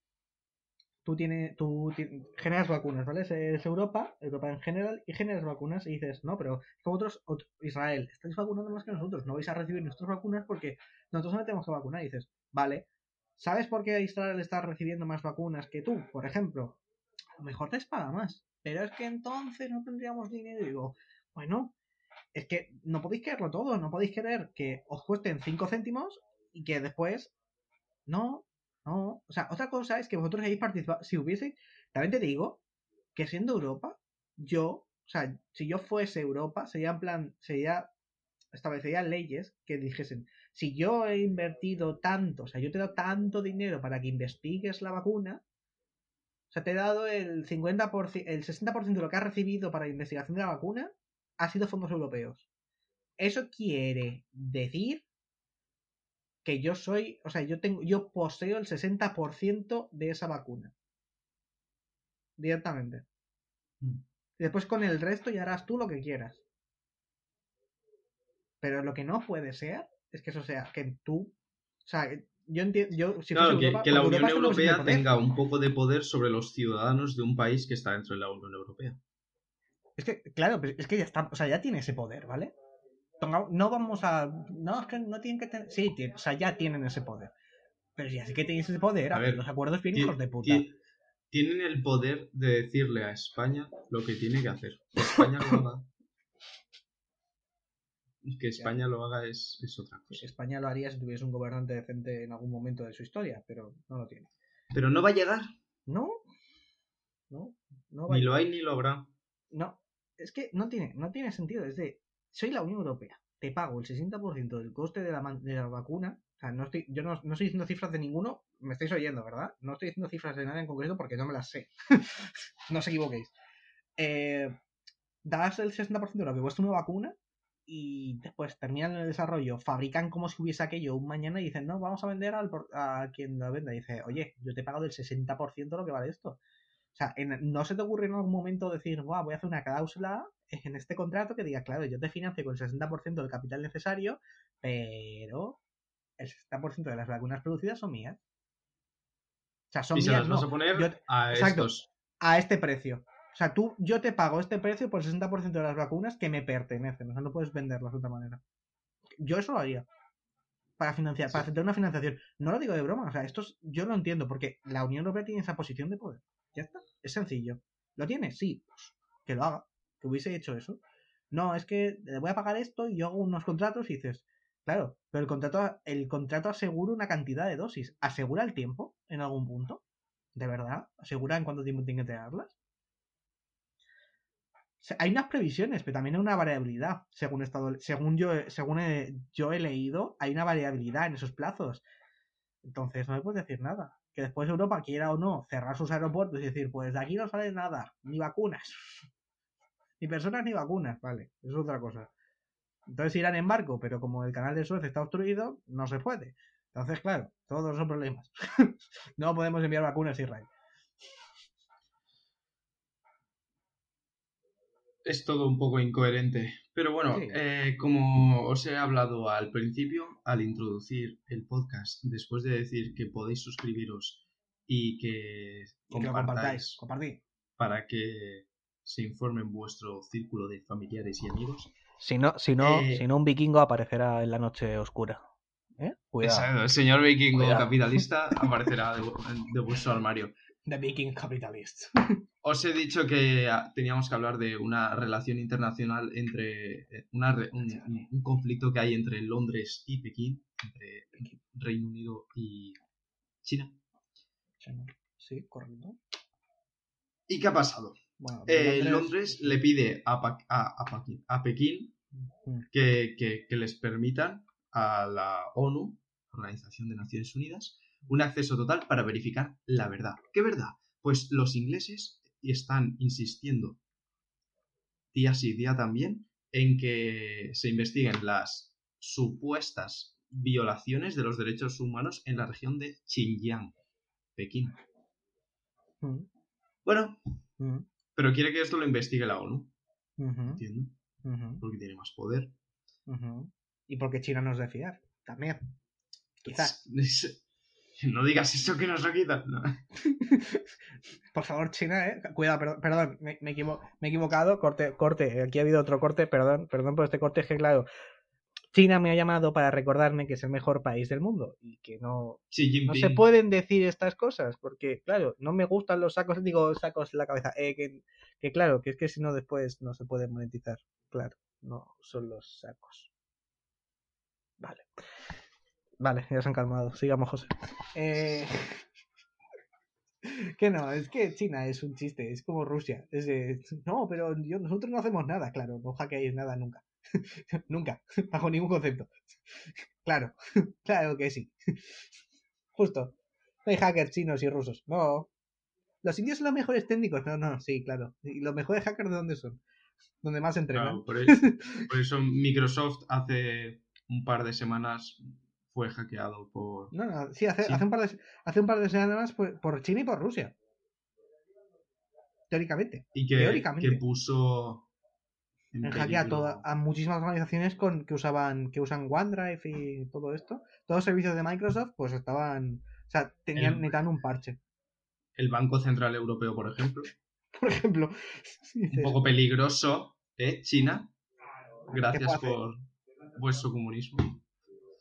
Tú tienes. Tú ti- generas vacunas, ¿vale? Es, Europa, Europa en general, y generas vacunas y dices, no, pero vosotros, ot- Israel, estáis vacunando más que nosotros, no vais a recibir nuestras vacunas porque nosotros no tenemos que vacunar. Y dices, vale, ¿sabes por qué Israel está recibiendo más vacunas que tú? Por ejemplo, a lo mejor les paga más, pero es que entonces no tendríamos dinero. Y digo, bueno, es que no podéis quererlo todo, no podéis querer que os cuesten 5 céntimos y que después. No, no. O sea, otra cosa es que vosotros hayáis participado. Si hubiese. También te digo que siendo Europa, yo. O sea, si yo fuese Europa, sería en plan. Sería. Establecería leyes que dijesen. Si yo he invertido tanto, o sea, yo te he dado tanto dinero para que investigues la vacuna. O sea, te he dado el 50%, el 60% de lo que has recibido para la investigación de la vacuna ha sido fondos europeos. Eso quiere decir que yo soy, o sea, yo tengo, yo poseo el 60% de esa vacuna. Directamente. Mm. Después con el resto ya harás tú lo que quieras. Pero lo que no puede ser es que eso sea, que tú, o sea, yo entiendo, yo si Claro, que, Europa- que la Unión Europa Europea tenga un poco de poder sobre los ciudadanos de un país que está dentro de la Unión Europea. Es que, claro, pues es que ya está, o sea, ya tiene ese poder, ¿vale? No vamos a. No, es que no tienen que tener. Sí, tiene- o sea, ya tienen ese poder. Pero ya sí que tienen ese poder, A a ver, los acuerdos bien hijos de puta. ti- Tienen el poder de decirle a España lo que tiene que hacer. Que España lo haga. Que España lo haga es, es otra Pues cosa. España lo haría si tuviese un gobernante decente en algún momento de su historia, pero no lo tiene. Pero no va a llegar. No, no, no va Ni a- lo hay ni lo habrá. No, es que no tiene, no tiene sentido. Es de, soy la Unión Europea, te pago el 60% del coste de la, de la vacuna. O sea, no estoy, yo no, no estoy diciendo cifras de ninguno, me estáis oyendo, ¿verdad? No estoy diciendo cifras de nada en concreto porque no me las sé. no os equivoquéis. Eh, das el 60% de lo que cuesta una vacuna y después terminan el desarrollo, fabrican como si hubiese aquello un mañana y dicen, no, vamos a vender al, a quien la venda. Dice, oye, yo te he pagado el 60% de lo que vale esto. O sea, ¿no se te ocurre en algún momento decir, Buah, voy a hacer una cláusula en este contrato que diga, claro, yo te financio con el 60% del capital necesario, pero el 60% de las vacunas producidas son mías? O sea, son Y se mías, las vas no, a poner yo- a exacto. estos. a este precio. O sea, tú, yo te pago este precio por el 60% de las vacunas que me pertenecen. O sea, no puedes venderlas de otra manera. Yo eso lo haría. Para financiar, para hacer una financiación. No lo digo de broma, o sea, esto es- yo lo entiendo, porque la Unión Europea tiene esa posición de poder. Ya está, es sencillo. ¿Lo tiene? Sí, pues que lo haga, que hubiese hecho eso. No, es que le voy a pagar esto y yo hago unos contratos y dices, claro, pero el contrato, el contrato asegura una cantidad de dosis. ¿Asegura el tiempo en algún punto? ¿De verdad? ¿Asegura en cuánto tiempo tiene que sea, hay unas previsiones, pero también hay una variabilidad. Según, estado, según, yo, según he- yo he leído, hay una variabilidad en esos plazos. Entonces no me puedes decir nada. Que después Europa quiera o no cerrar sus aeropuertos y decir, pues de aquí no sale nada, ni vacunas. Ni personas ni vacunas, vale, eso es otra cosa. Entonces irán en barco, pero como el canal de Suez está obstruido, no se puede. Entonces, claro, todos son problemas. no podemos enviar vacunas a Israel. Es todo un poco incoherente. Pero bueno, Sí. eh, como os he hablado al principio, al introducir el podcast, después de decir que podéis suscribiros y que Y que compartáis compartáis. Compartid. para que se informen vuestro círculo de familiares y amigos. Si no, si no, Eh, si no un vikingo aparecerá en la noche oscura. ¿Eh? Cuidado. Exacto, el señor vikingo Cuidado. capitalista aparecerá de, de vuestro armario. The Viking Capitalist. Os he dicho que ah, teníamos que hablar de una relación internacional entre eh, una re- un, un- un conflicto que hay entre Londres y Pekín, entre Reino Unido y China. Sí, correcto. ¿Y qué ha pasado? Bueno, Eh, Londres le pide a, Pa- a- a Pekín, a Pekín que, que- que les permitan a la ONU, Organización de Naciones Unidas, un acceso total para verificar la verdad. ¿Qué verdad? Pues los ingleses están insistiendo día sí, día también, en que se investiguen las supuestas violaciones de los derechos humanos en la región de Xinjiang, Pekín. Mm, Bueno, mm, pero quiere que esto lo investigue la ONU, ujú, entiendo, ujú, porque tiene más poder. Y porque China no es de fiar, también. Quizás. Es- No digas eso que nos lo quitan. no. Por favor, China, eh. Cuidado, perdón, perdón me, me equivo- me he equivocado. Corte, corte. Aquí ha habido otro corte, perdón, perdón por este corte, es que claro. China me ha llamado para recordarme que es el mejor país del mundo y que no, no se pueden decir estas cosas porque, claro, no me gustan los sacos, digo sacos en la cabeza. Eh, que, que claro, que es que si no después no se puede monetizar. Claro, no son los sacos. Vale. Vale, ya se han calmado. Sigamos, José. Eh... Que no, es que China es un chiste, es como Rusia. Es de, no, pero yo, nosotros no hacemos nada, claro, no hackeáis nada nunca. nunca, bajo ningún concepto. claro, claro que sí. Justo. No hay hackers chinos y rusos. No. Los indios son los mejores técnicos. No, no, sí, claro. ¿Y los mejores hackers de dónde son? Donde más entrenan. Claro, por, por eso Microsoft hace un par de semanas fue hackeado por... No, no, sí, hace, hace un par de, hace un par de semanas por, por China y por Rusia. Teóricamente. Y que, Teóricamente. que puso... en En hackea a, muchísimas organizaciones con, que usaban que usan OneDrive y todo esto. Todos los servicios de Microsoft pues estaban... O sea, tenían, El- necesitaban un parche. el Banco Central Europeo, por ejemplo. Por ejemplo. Un poco peligroso, ¿eh? China. ¿Qué Gracias por vuestro comunismo.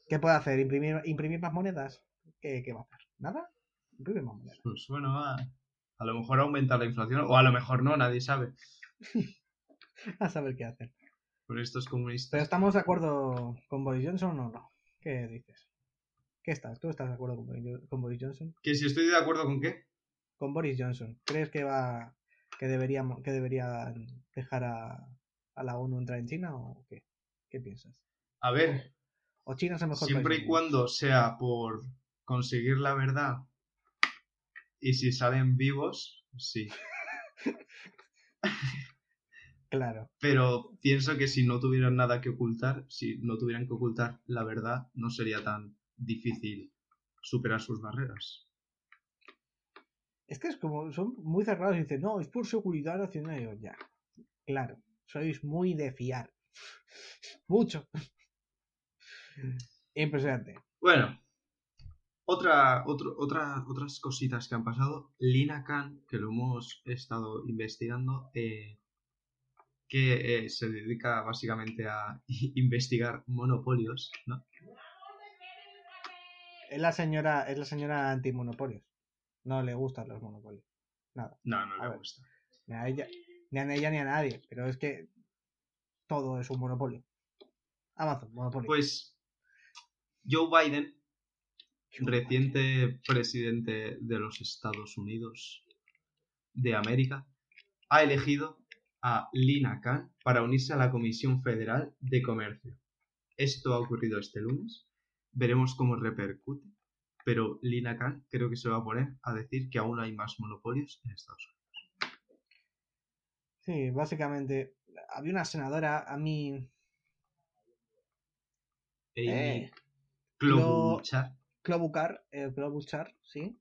¿Qué puede hacer? ¿Imprimir, imprimir más monedas? ¿Qué, qué va a hacer? ¿Nada? Imprimir más monedas. Pues bueno, a, a lo mejor aumenta la inflación, o a lo mejor no, nadie sabe. A saber qué hacer. Por estos ¿Pero comunistas. estamos de acuerdo con Boris Johnson o no? ¿Qué dices? ¿Qué estás? ¿Tú estás de acuerdo con Boris, Johnson? Que si estoy de acuerdo con qué. Con Boris Johnson. ¿Crees que va que deberíamos que deberían dejar a, a la ONU entrar en China o qué? ¿Qué piensas? A ver, ¿O China es el mejor siempre país y cuando sea por conseguir la verdad y si salen vivos, sí. Claro. Pero pienso que si no tuvieran nada que ocultar, si no tuvieran que ocultar la verdad, no sería tan difícil superar sus barreras. Es que es como, son muy cerrados y dicen, no, es por seguridad nacional. Y yo, ya, claro, sois muy de fiar. Mucho. Impresionante. Bueno, otra, otro- otra, otras cositas que han pasado. Lina Khan, que lo hemos estado investigando, eh, que eh, se dedica básicamente a investigar monopolios, ¿no? Es la señora, es la señora antimonopolios. No le gustan los monopolios. Nada. No, no A le gusta. Ni a ella, ni a ella ni a nadie. Pero es que todo es un monopolio. Amazon, monopolio. Pues Joe Biden, reciente presidente de los Estados Unidos de América, ha elegido a Lina Khan para unirse a la Comisión Federal de Comercio. Esto ha ocurrido este lunes. Veremos cómo repercute. Pero Lina Khan creo que se va a poner a decir que aún hay más monopolios en Estados Unidos. Sí, básicamente. Había una senadora, a mí. Amy Eh, Klobuchar. Klobuchar, eh, Klobuchar, sí.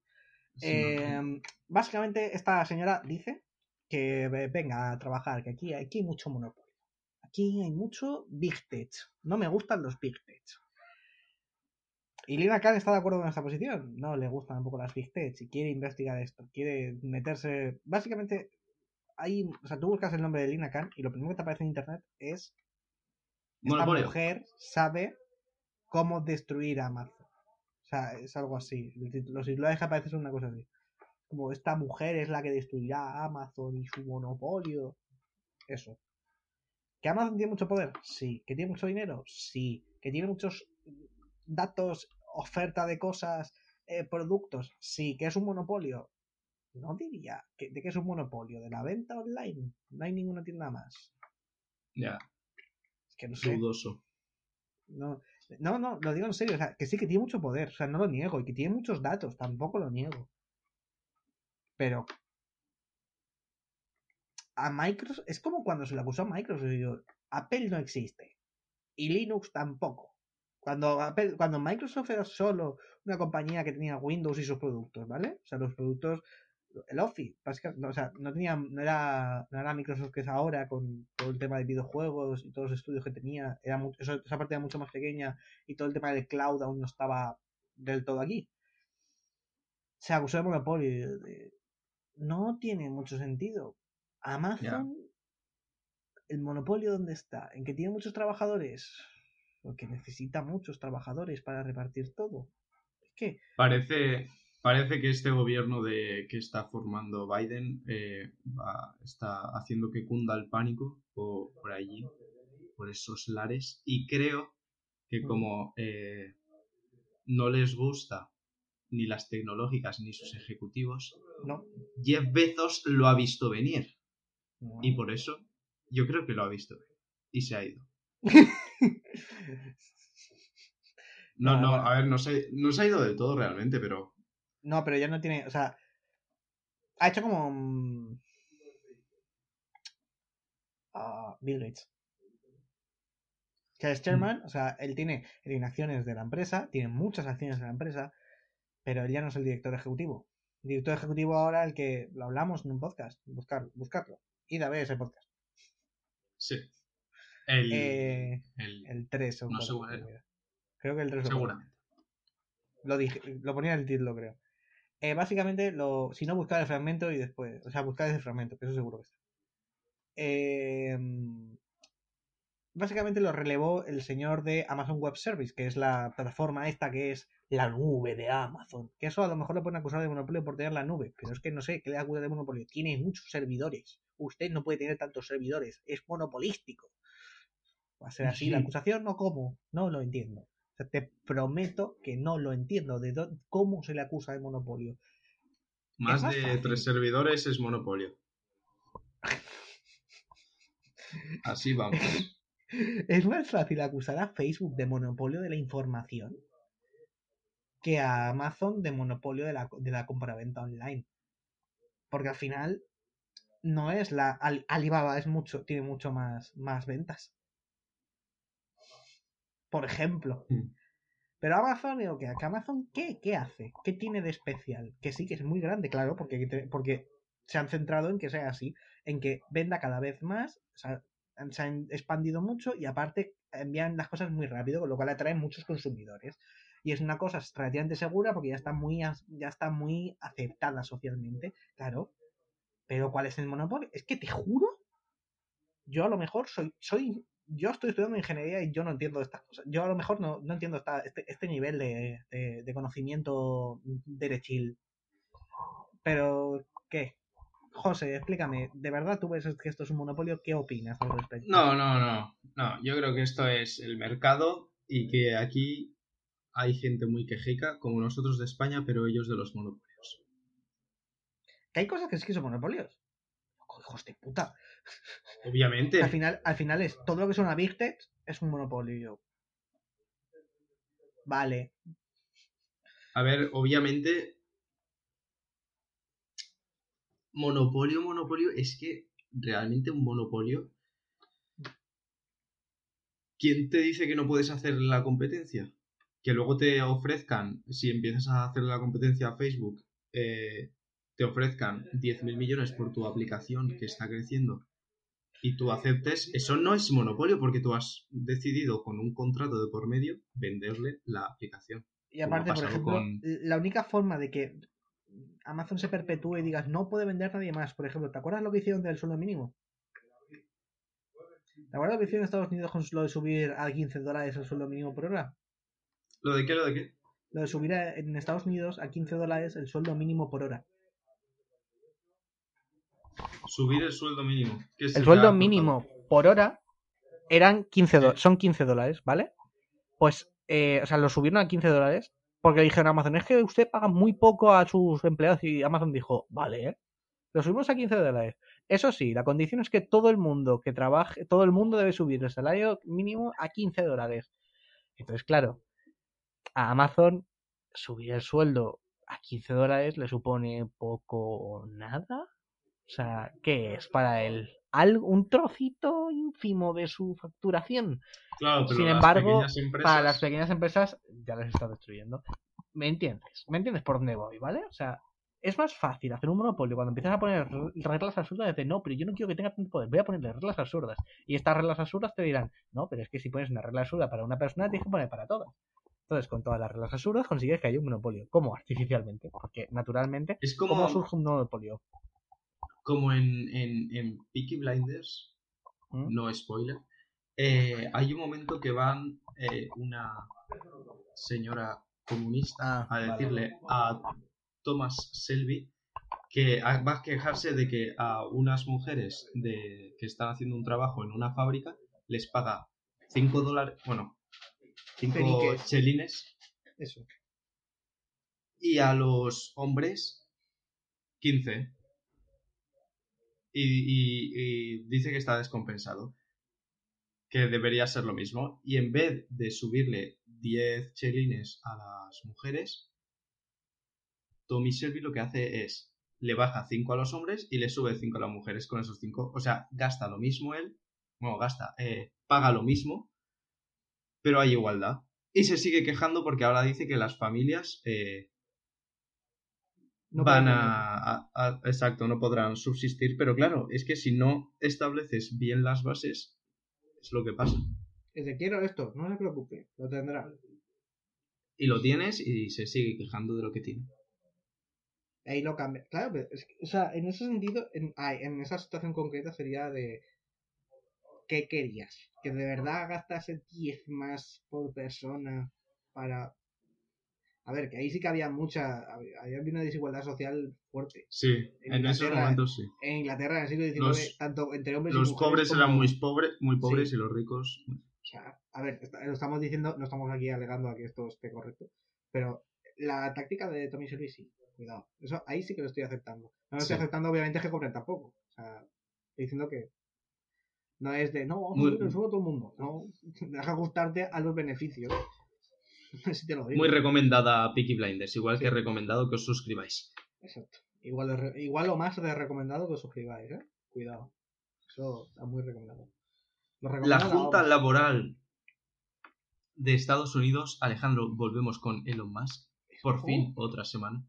Eh, básicamente, esta señora dice que venga a trabajar, que aquí, aquí hay mucho monopolio. Aquí hay mucho Big Tech. No me gustan los Big Tech. Y Lina Khan está de acuerdo con esta posición. No le gustan tampoco las Big Tech y quiere investigar esto. Quiere meterse. Básicamente, hay. O sea, tú buscas el nombre de Lina Khan y lo primero que te aparece en internet es. Esta Monopolio. mujer sabe cómo destruir a Amazon. O sea, es algo así. Los titulares que aparecen son una cosa así. Como esta mujer es la que destruirá a Amazon y su monopolio. Eso. ¿Que Amazon tiene mucho poder? Sí. ¿Que tiene mucho dinero? Sí. ¿Que tiene muchos datos, oferta de cosas, eh, productos? Sí. ¿Que es un monopolio? No diría. que- ¿De qué es un monopolio? ¿De la venta online? No hay ninguna tienda más. Ya, Es que no sé. dudoso. No, no, no, lo digo en serio. O sea, que sí que tiene mucho poder. O sea, no lo niego. Y que tiene muchos datos. Tampoco lo niego. Pero. A Microsoft. Es como cuando se le acusó a Microsoft. yo, Apple no existe. Y Linux tampoco. Cuando, cuando Microsoft era solo una compañía que tenía Windows y sus productos, ¿vale? O sea, los productos, el Office, o sea, no tenía, no era, no era Microsoft que es ahora con todo el tema de videojuegos y todos los estudios que tenía, era esa parte era mucho más pequeña y todo el tema del cloud aún no estaba del todo aquí. Se acusó de monopolio. No tiene mucho sentido. Amazon, el monopolio dónde está, en que tiene muchos trabajadores, porque necesita muchos trabajadores para repartir todo. Es que... Parece, parece que este gobierno de, que está formando Biden eh, está haciendo que cunda el pánico por, por, allí, por esos lares, y creo que como eh, no les gusta ni las tecnológicas ni sus ejecutivos, no. Jeff Bezos lo ha visto venir. Y por eso yo creo que lo ha visto y se ha ido. No, no, a ver, no se, no se ha ido del todo realmente, pero. No, pero ya no tiene. O sea. Ha hecho como. Uh, Bill Gates. Que es chairman, o sea, él tiene acciones de la empresa, tiene muchas acciones de la empresa, pero él ya no es el director ejecutivo. El director ejecutivo ahora, el que lo hablamos en un podcast, buscar, buscarlo. Id a ver ese podcast. Sí. El, eh, el, 3 no, Creo que el 3 Seguramente. Lo, dije, lo ponía en el título, creo. Eh, básicamente, lo, si no, buscar el fragmento y después. O sea, buscar ese fragmento, que eso seguro que está. Eh, básicamente lo relevó el señor de Amazon Web Service, que es la plataforma esta que es la nube de Amazon. Que eso a lo mejor le pueden acusar de monopolio por tener la nube, pero es que no sé qué le acusa de monopolio. Tiene muchos servidores. Usted no puede tener tantos servidores. Es monopolístico. ¿Va a ser así la acusación o cómo? No lo entiendo. te prometo que no lo entiendo de cómo se le acusa de monopolio. Más, de tres servidores es monopolio. Así vamos. Es más fácil acusar a Facebook de monopolio de la información que a Amazon de monopolio de la, de la compraventa online. Porque al final no es la Alibaba es mucho tiene mucho más más ventas. Por ejemplo. Mm. Pero Amazon, digo que Amazon ¿qué? ¿Qué hace? ¿Qué tiene de especial? Que sí que es muy grande, claro, porque, porque se han centrado en que sea así, en que venda cada vez más, se han expandido mucho y aparte envían las cosas muy rápido, con lo cual atraen muchos consumidores y es una cosa relativamente segura porque ya está muy, ya está muy aceptada socialmente, claro. Pero ¿cuál es el monopolio? Es que te juro, yo a lo mejor soy, soy, yo estoy estudiando ingeniería y yo no entiendo estas cosas. Yo a lo mejor no, no entiendo este, este nivel de, de, conocimiento derechil. Pero, ¿qué? José, explícame, ¿de verdad tú ves que esto es un monopolio? ¿Qué opinas al respecto? No, no, no, no. Yo creo que esto es el mercado y que aquí hay gente muy quejica, como nosotros de España, pero ellos de los monopolios. Que hay cosas que es que son monopolios. Hijos de puta. Obviamente. al final, al final es todo lo que son a Big Tech es un monopolio. Vale. A ver, obviamente. Monopolio, monopolio, es que realmente un monopolio. ¿Quién te dice que no puedes hacer la competencia? Que luego te ofrezcan, si empiezas a hacer la competencia a Facebook, eh, te ofrezcan 10.000 millones por tu aplicación que está creciendo y tú aceptes, eso no es monopolio porque tú has decidido con un contrato de por medio venderle la aplicación. Y aparte, por ejemplo, la única forma de que Amazon se perpetúe y digas no puede vender nadie más, por ejemplo, ¿te acuerdas lo que hicieron del sueldo mínimo? ¿Te acuerdas lo que hicieron en Estados Unidos con lo de subir a 15 dólares el sueldo mínimo por hora? ¿Lo de qué? ¿Lo de qué? Lo de subir en Estados Unidos a 15 dólares el sueldo mínimo por hora. Subir el sueldo mínimo. el sueldo mínimo por hora eran 15 son 15 dólares, ¿vale? Pues, eh, o sea, lo subieron a 15 dólares porque dijeron a Amazon, es que usted paga muy poco a sus empleados y Amazon dijo, vale, ¿eh? Lo subimos a 15 dólares. Eso sí, la condición es que todo el mundo que trabaje, todo el mundo debe subir el salario mínimo a 15 dólares. Entonces, claro, a Amazon subir el sueldo a 15 dólares le supone poco o nada. O sea, ¿qué es para él? ¿Algo, ¿Un trocito ínfimo de su facturación? Claro, pero Sin las embargo, pequeñas empresas- Para las pequeñas empresas ya les está destruyendo. ¿Me entiendes? ¿Me entiendes por dónde voy, vale? O sea, es más fácil hacer un monopolio cuando empiezas a poner re- reglas absurdas de no, pero yo no quiero que tenga tanto poder, voy a ponerle reglas absurdas. Y estas reglas absurdas te dirán, no, pero es que si pones una regla absurda para una persona, tienes que poner para todas. Entonces, con todas las reglas absurdas consigues que haya un monopolio. ¿Cómo? Artificialmente. Porque naturalmente, Es ¿cómo como, surge un monopolio? como en, en, en Peaky Blinders, ¿Mm? no spoiler, eh, hay un momento que van eh, una señora comunista Ah, a vale. decirle a Thomas Selby que va a quejarse de que a unas mujeres de, que están haciendo un trabajo en una fábrica les paga 5 dólares, bueno, 5 Peniques. chelines Eso. y a los hombres 15. Y, y- y dice que está descompensado. Que debería ser lo mismo. Y en vez de subirle 10 chelines a las mujeres, Tommy Shelby lo que hace es le baja 5 a los hombres y le sube 5 a las mujeres con esos 5. O sea, gasta lo mismo él. Bueno, gasta, eh, paga lo mismo, pero hay igualdad. Y se sigue quejando porque ahora dice que las familias eh, No van a, a- a- Exacto, no podrán subsistir. Pero claro, es que si no estableces bien las bases, es lo que pasa. Es de quiero esto, no se preocupe, lo tendrá. Y lo tienes y se sigue quejando de lo que tiene. ahí lo cambia. Claro, pero es que, o sea, en ese sentido, en, en esa situación concreta sería de ¿qué querías? ¿Que de verdad gastase 10 más por persona para... A ver, que ahí sí que había mucha... Había una desigualdad social fuerte. Sí, En en esos momentos sí. En Inglaterra en el siglo XIX, Los- tanto entre hombres y Los pobres como- eran muy, pobre, muy pobres Sí. y los ricos. O sea, a ver, lo estamos diciendo, no estamos aquí alegando a que esto esté correcto, pero la táctica de Tommy Shelby sí, cuidado. Eso ahí sí que lo estoy aceptando. No lo estoy aceptando, obviamente, que cobren tampoco. O sea, estoy diciendo que no es de, no, vamos a a todo el mundo. No, deja gustarte a los beneficios. Te lo digo. Muy recomendada Peaky Blinders, igual que recomendado que os suscribáis. Exacto. Igual, igual o más de recomendado que os suscribáis, ¿eh? Cuidado. Eso está muy recomendado. La Junta. Laboral de Estados Unidos, Alejandro, volvemos con Elon Musk. Por Oh, fin, otra semana.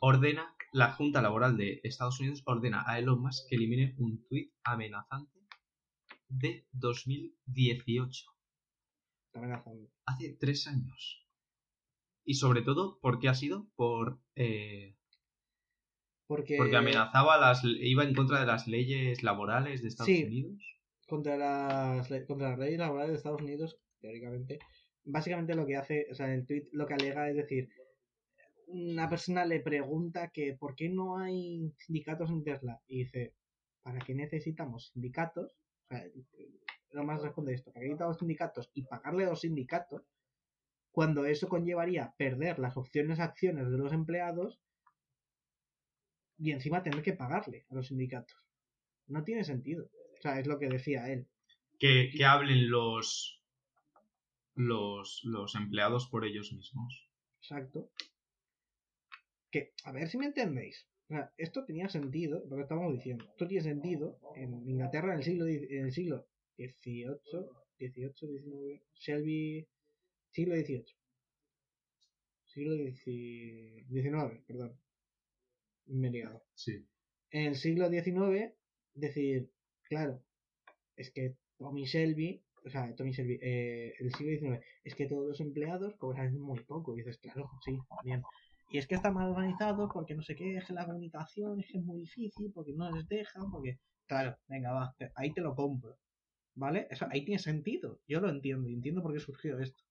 Ordena, la Junta Laboral de Estados Unidos ordena a Elon Musk que elimine un tuit amenazante de 2018. Está amenazando. Hace tres años. Y sobre todo, ¿por qué ha sido? Por, eh, Porque, porque amenazaba las iba en contra de las leyes laborales de Estados Sí. Unidos. contra las, contra las leyes laborales de Estados Unidos, teóricamente, básicamente lo que hace, o sea, el tweet lo que alega es decir, una persona le pregunta que por qué no hay sindicatos en Tesla y dice, ¿para qué necesitamos sindicatos? Lo más responde esto, ¿para qué necesitamos sindicatos? Y pagarle a los sindicatos cuando eso conllevaría perder las opciones acciones de los empleados y encima tener que pagarle a los sindicatos. No tiene sentido. O sea, es lo que decía él. Que, que hablen los, los, los empleados por ellos mismos. Exacto. Que, a ver si me entendéis. O sea, esto tenía sentido, lo que estamos diciendo. Esto tiene sentido en Inglaterra en el siglo, en el siglo XVIII, XVIII, XIX, Shelby, siglo XVIII. Siglo XIX, perdón. Me he liado. Sí. En el siglo XIX, decir, claro, es que Tommy Shelby, o sea, Tommy Shelby, eh, el siglo XIX, es que todos los empleados cobran muy poco. Y dices, claro, sí, bien. Y es que está mal organizado porque no sé qué, es la comunicación es que es muy difícil, porque no les dejan, porque... Claro, venga, va, ahí te lo compro. ¿Vale? Eso ahí tiene sentido. Yo lo entiendo y entiendo por qué surgió esto.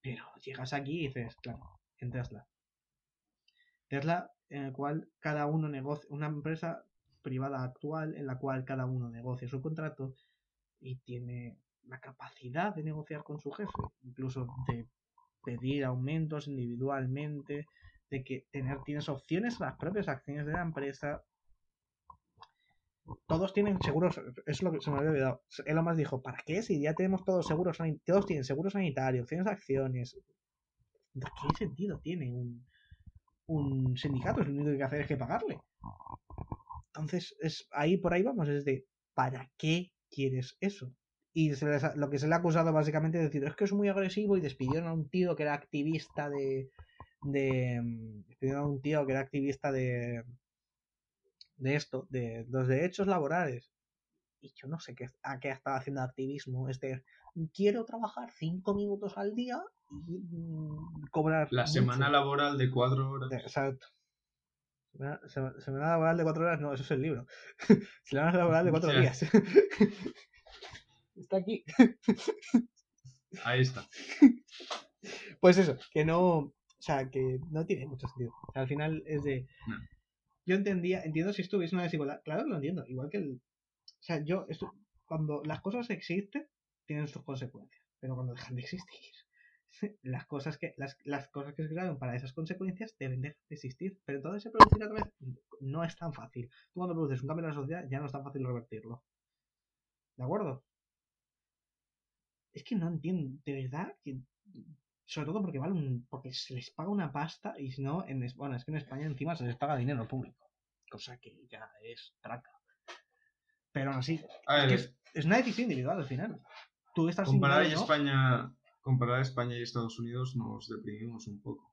Pero llegas aquí y dices, claro, en Tesla. Tesla, en el cual cada uno negocia, una empresa privada actual en la cual cada uno negocia su contrato y tiene la capacidad de negociar con su jefe, incluso de pedir aumentos individualmente, de que tener tienes opciones a las propias acciones de la empresa. Todos tienen seguros, eso es lo que se me había olvidado. Elon Musk dijo, ¿para qué? Si ya tenemos todos seguros, todos tienen seguro sanitario, opciones de acciones. ¿Qué sentido tiene un, un sindicato? Lo único que hay que hacer es que pagarle. Entonces, es ahí por ahí vamos, es de ¿para qué quieres eso? Y se les ha- lo que se le ha acusado básicamente es decir, es que es muy agresivo y despidieron a un tío que era activista de. de. mm, despidieron a un tío que era activista de. de esto, de los derechos laborales. Y yo no sé qué, a qué estaba haciendo activismo. Es de, quiero trabajar cinco minutos al día y mm, cobrar. La mucho". semana laboral de cuatro horas. De- Exacto. Semana, sema- semana laboral de cuatro horas, no, eso es el libro. Semana laboral de cuatro días. Está aquí. Ahí está. Pues eso, que no. O sea, que no tiene mucho sentido. O sea, al final es de. No. Yo entendía, entiendo si esto hubiese una desigualdad. Claro lo entiendo. Igual que el. O sea, yo. Esto, cuando las cosas existen, tienen sus consecuencias. Pero cuando dejan de existir, las cosas que las, las cosas que se crearon para esas consecuencias deben dejar de existir. Pero entonces se producir otra vez no es tan fácil. Tú cuando produces un cambio en la sociedad ya no es tan fácil revertirlo. ¿De acuerdo? Es que no entiendo, de verdad, que sobre todo porque vale un, porque se les paga una pasta y si no, en, bueno, es que en España encima se les paga dinero público, cosa que ya es traca. Pero aún así, es, que es, es una decisión individual al final. Tú estás comparar ¿no? España, comparar España y Estados Unidos nos deprimimos un poco.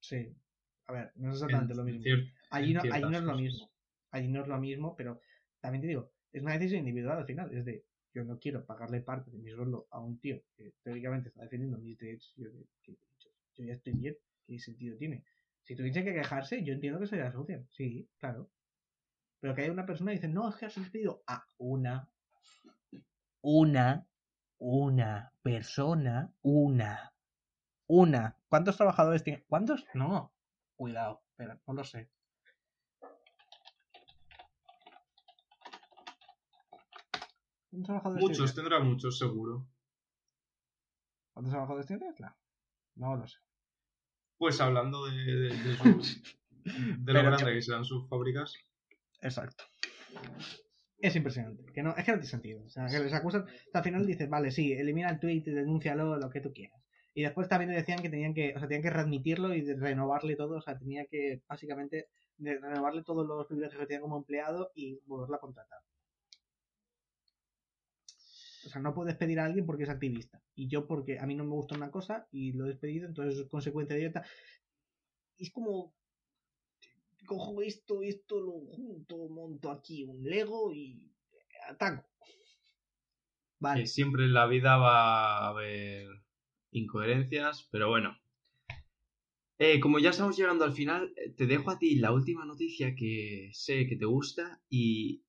Sí. A ver, no es exactamente En- lo mismo. cier- Allí no, allí no es lo mismo. Allí no es lo mismo, pero también te digo, es una decisión individual al final. Es de, yo no quiero pagarle parte de mi sueldo a un tío que teóricamente está defendiendo mis derechos. Yo, ¿qué derechos? yo ya estoy bien. ¿Qué sentido tiene? Si tuviese que quejarse, yo entiendo que se le asocian. Sí, claro. Pero que hay una persona que dice, no, es que has despedido a una. Una. Una persona. Una. Una. ¿Cuántos trabajadores tiene? ¿Cuántos? No. Cuidado. Espera, no lo sé. ¿Cuántos trabajadores Muchos, tiene? tendrá muchos seguro. ¿Cuántos trabajadores tiene Tesla? No lo sé. Pues hablando de, de, de su- de lo Pero grande que- que sean sus fábricas. Exacto. Es impresionante. Que no, es que no tiene sentido. O sea, que les acusan. Al final dices, vale, sí, elimina el tweet, denúncialo, lo que tú quieras. Y después también decían que tenían que, o sea, tenían que readmitirlo y renovarle todo. O sea, tenía que, básicamente, renovarle todos los privilegios que tenía como empleado y volverlo a contratar. O sea, no puedes pedir a alguien porque es activista. Y yo porque a mí no me gusta una cosa y lo he despedido, entonces es consecuencia directa. Y es como, cojo esto, esto lo junto, monto aquí un Lego y ataco. Vale. Que siempre en la vida va a haber incoherencias, pero bueno. Eh, como ya estamos llegando al final, eh, te dejo a ti la última noticia que sé que te gusta y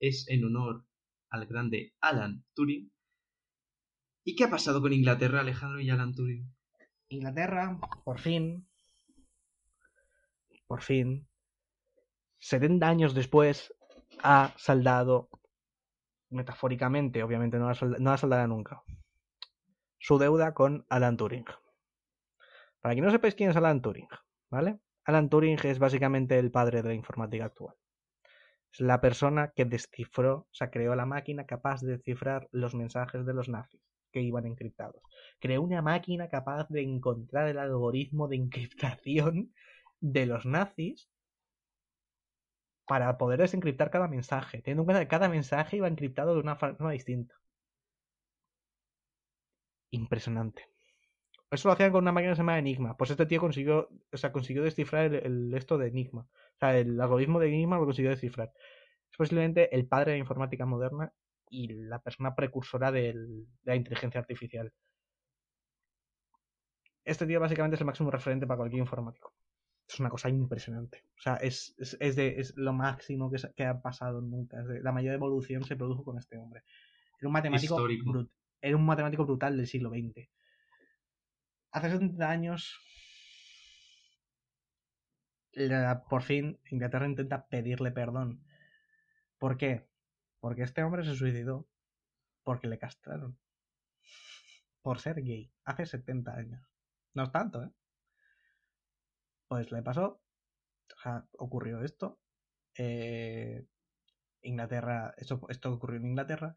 es en honor al grande Alan Turing. ¿Y qué ha pasado con Inglaterra, Alejandro y Alan Turing? Inglaterra, por fin, por fin, 70 años después, ha saldado, metafóricamente, obviamente no la, solda- no nunca, su deuda con Alan Turing. Para quien no sepáis quién es Alan Turing, ¿vale? Alan Turing es básicamente el padre de la informática actual. Es la persona que descifró, o sea, creó la máquina capaz de descifrar los mensajes de los nazis que iban encriptados. Creó una máquina capaz de encontrar el algoritmo de encriptación de los nazis para poder desencriptar cada mensaje, teniendo en cuenta que cada mensaje iba encriptado de una forma distinta. Impresionante. Eso lo hacían con una máquina que se llama Enigma. Pues este tío consiguió, o sea, consiguió descifrar el, el esto de Enigma. O sea, el algoritmo de Enigma lo consiguió descifrar. Es posiblemente el padre de la informática moderna y la persona precursora del- de la inteligencia artificial. Este tío básicamente es el máximo referente para cualquier informático. Es una cosa impresionante. O sea, es, es, es de, es lo máximo que, ha pasado nunca. De- la mayor evolución se produjo con este hombre. Era un matemático, brut- era un matemático brutal del siglo XX. Hace 70 años, por fin, Inglaterra intenta pedirle perdón. ¿Por qué? Porque este hombre se suicidó porque le castraron. Por ser gay. Hace 70 años. No es tanto, ¿eh? Pues le pasó. O sea, ocurrió esto. Eh, Inglaterra. Esto, ocurrió en Inglaterra.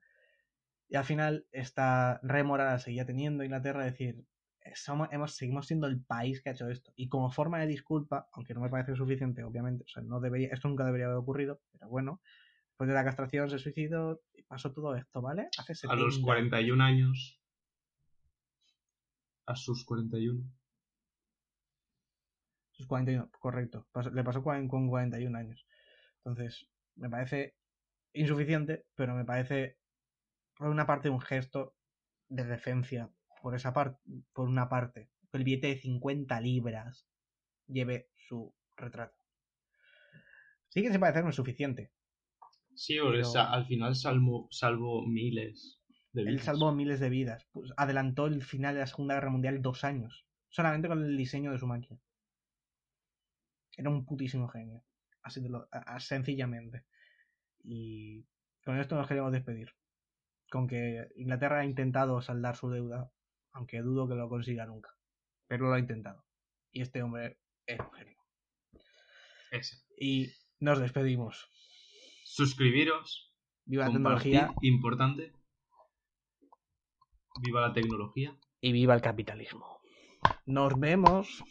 Y al final esta rémora la seguía teniendo Inglaterra. Decir, somos, hemos, seguimos siendo el país que ha hecho esto. Y como forma de disculpa, aunque no me parece suficiente, obviamente, o sea, no debería, esto nunca debería haber ocurrido, pero bueno, después de la castración se suicidó y pasó todo esto, ¿vale? Hace A los 70 41 años. A sus 41. Sus 41, correcto. Le pasó con 41 años. Entonces, me parece insuficiente, pero me parece por una parte un gesto de decencia por esa parte, por una parte, que el billete de 50 libras lleve su retrato. Sí que se hacer, no es suficiente. Sí, porque Pero- al final salvo, salvo miles de Él vidas. salvó miles de vidas. Pues adelantó el final de la Segunda Guerra Mundial dos años. Solamente con el diseño de su máquina. Era un putísimo genio. Así de lo, a- a- sencillamente. Y con esto nos queremos despedir. Con que Inglaterra ha intentado saldar su deuda, aunque dudo que lo consiga nunca. Pero lo ha intentado. Y este hombre es un genio. Ese. Y nos despedimos. Suscribiros. Viva la tecnología Importante. Viva la tecnología. y viva el capitalismo. Nos vemos.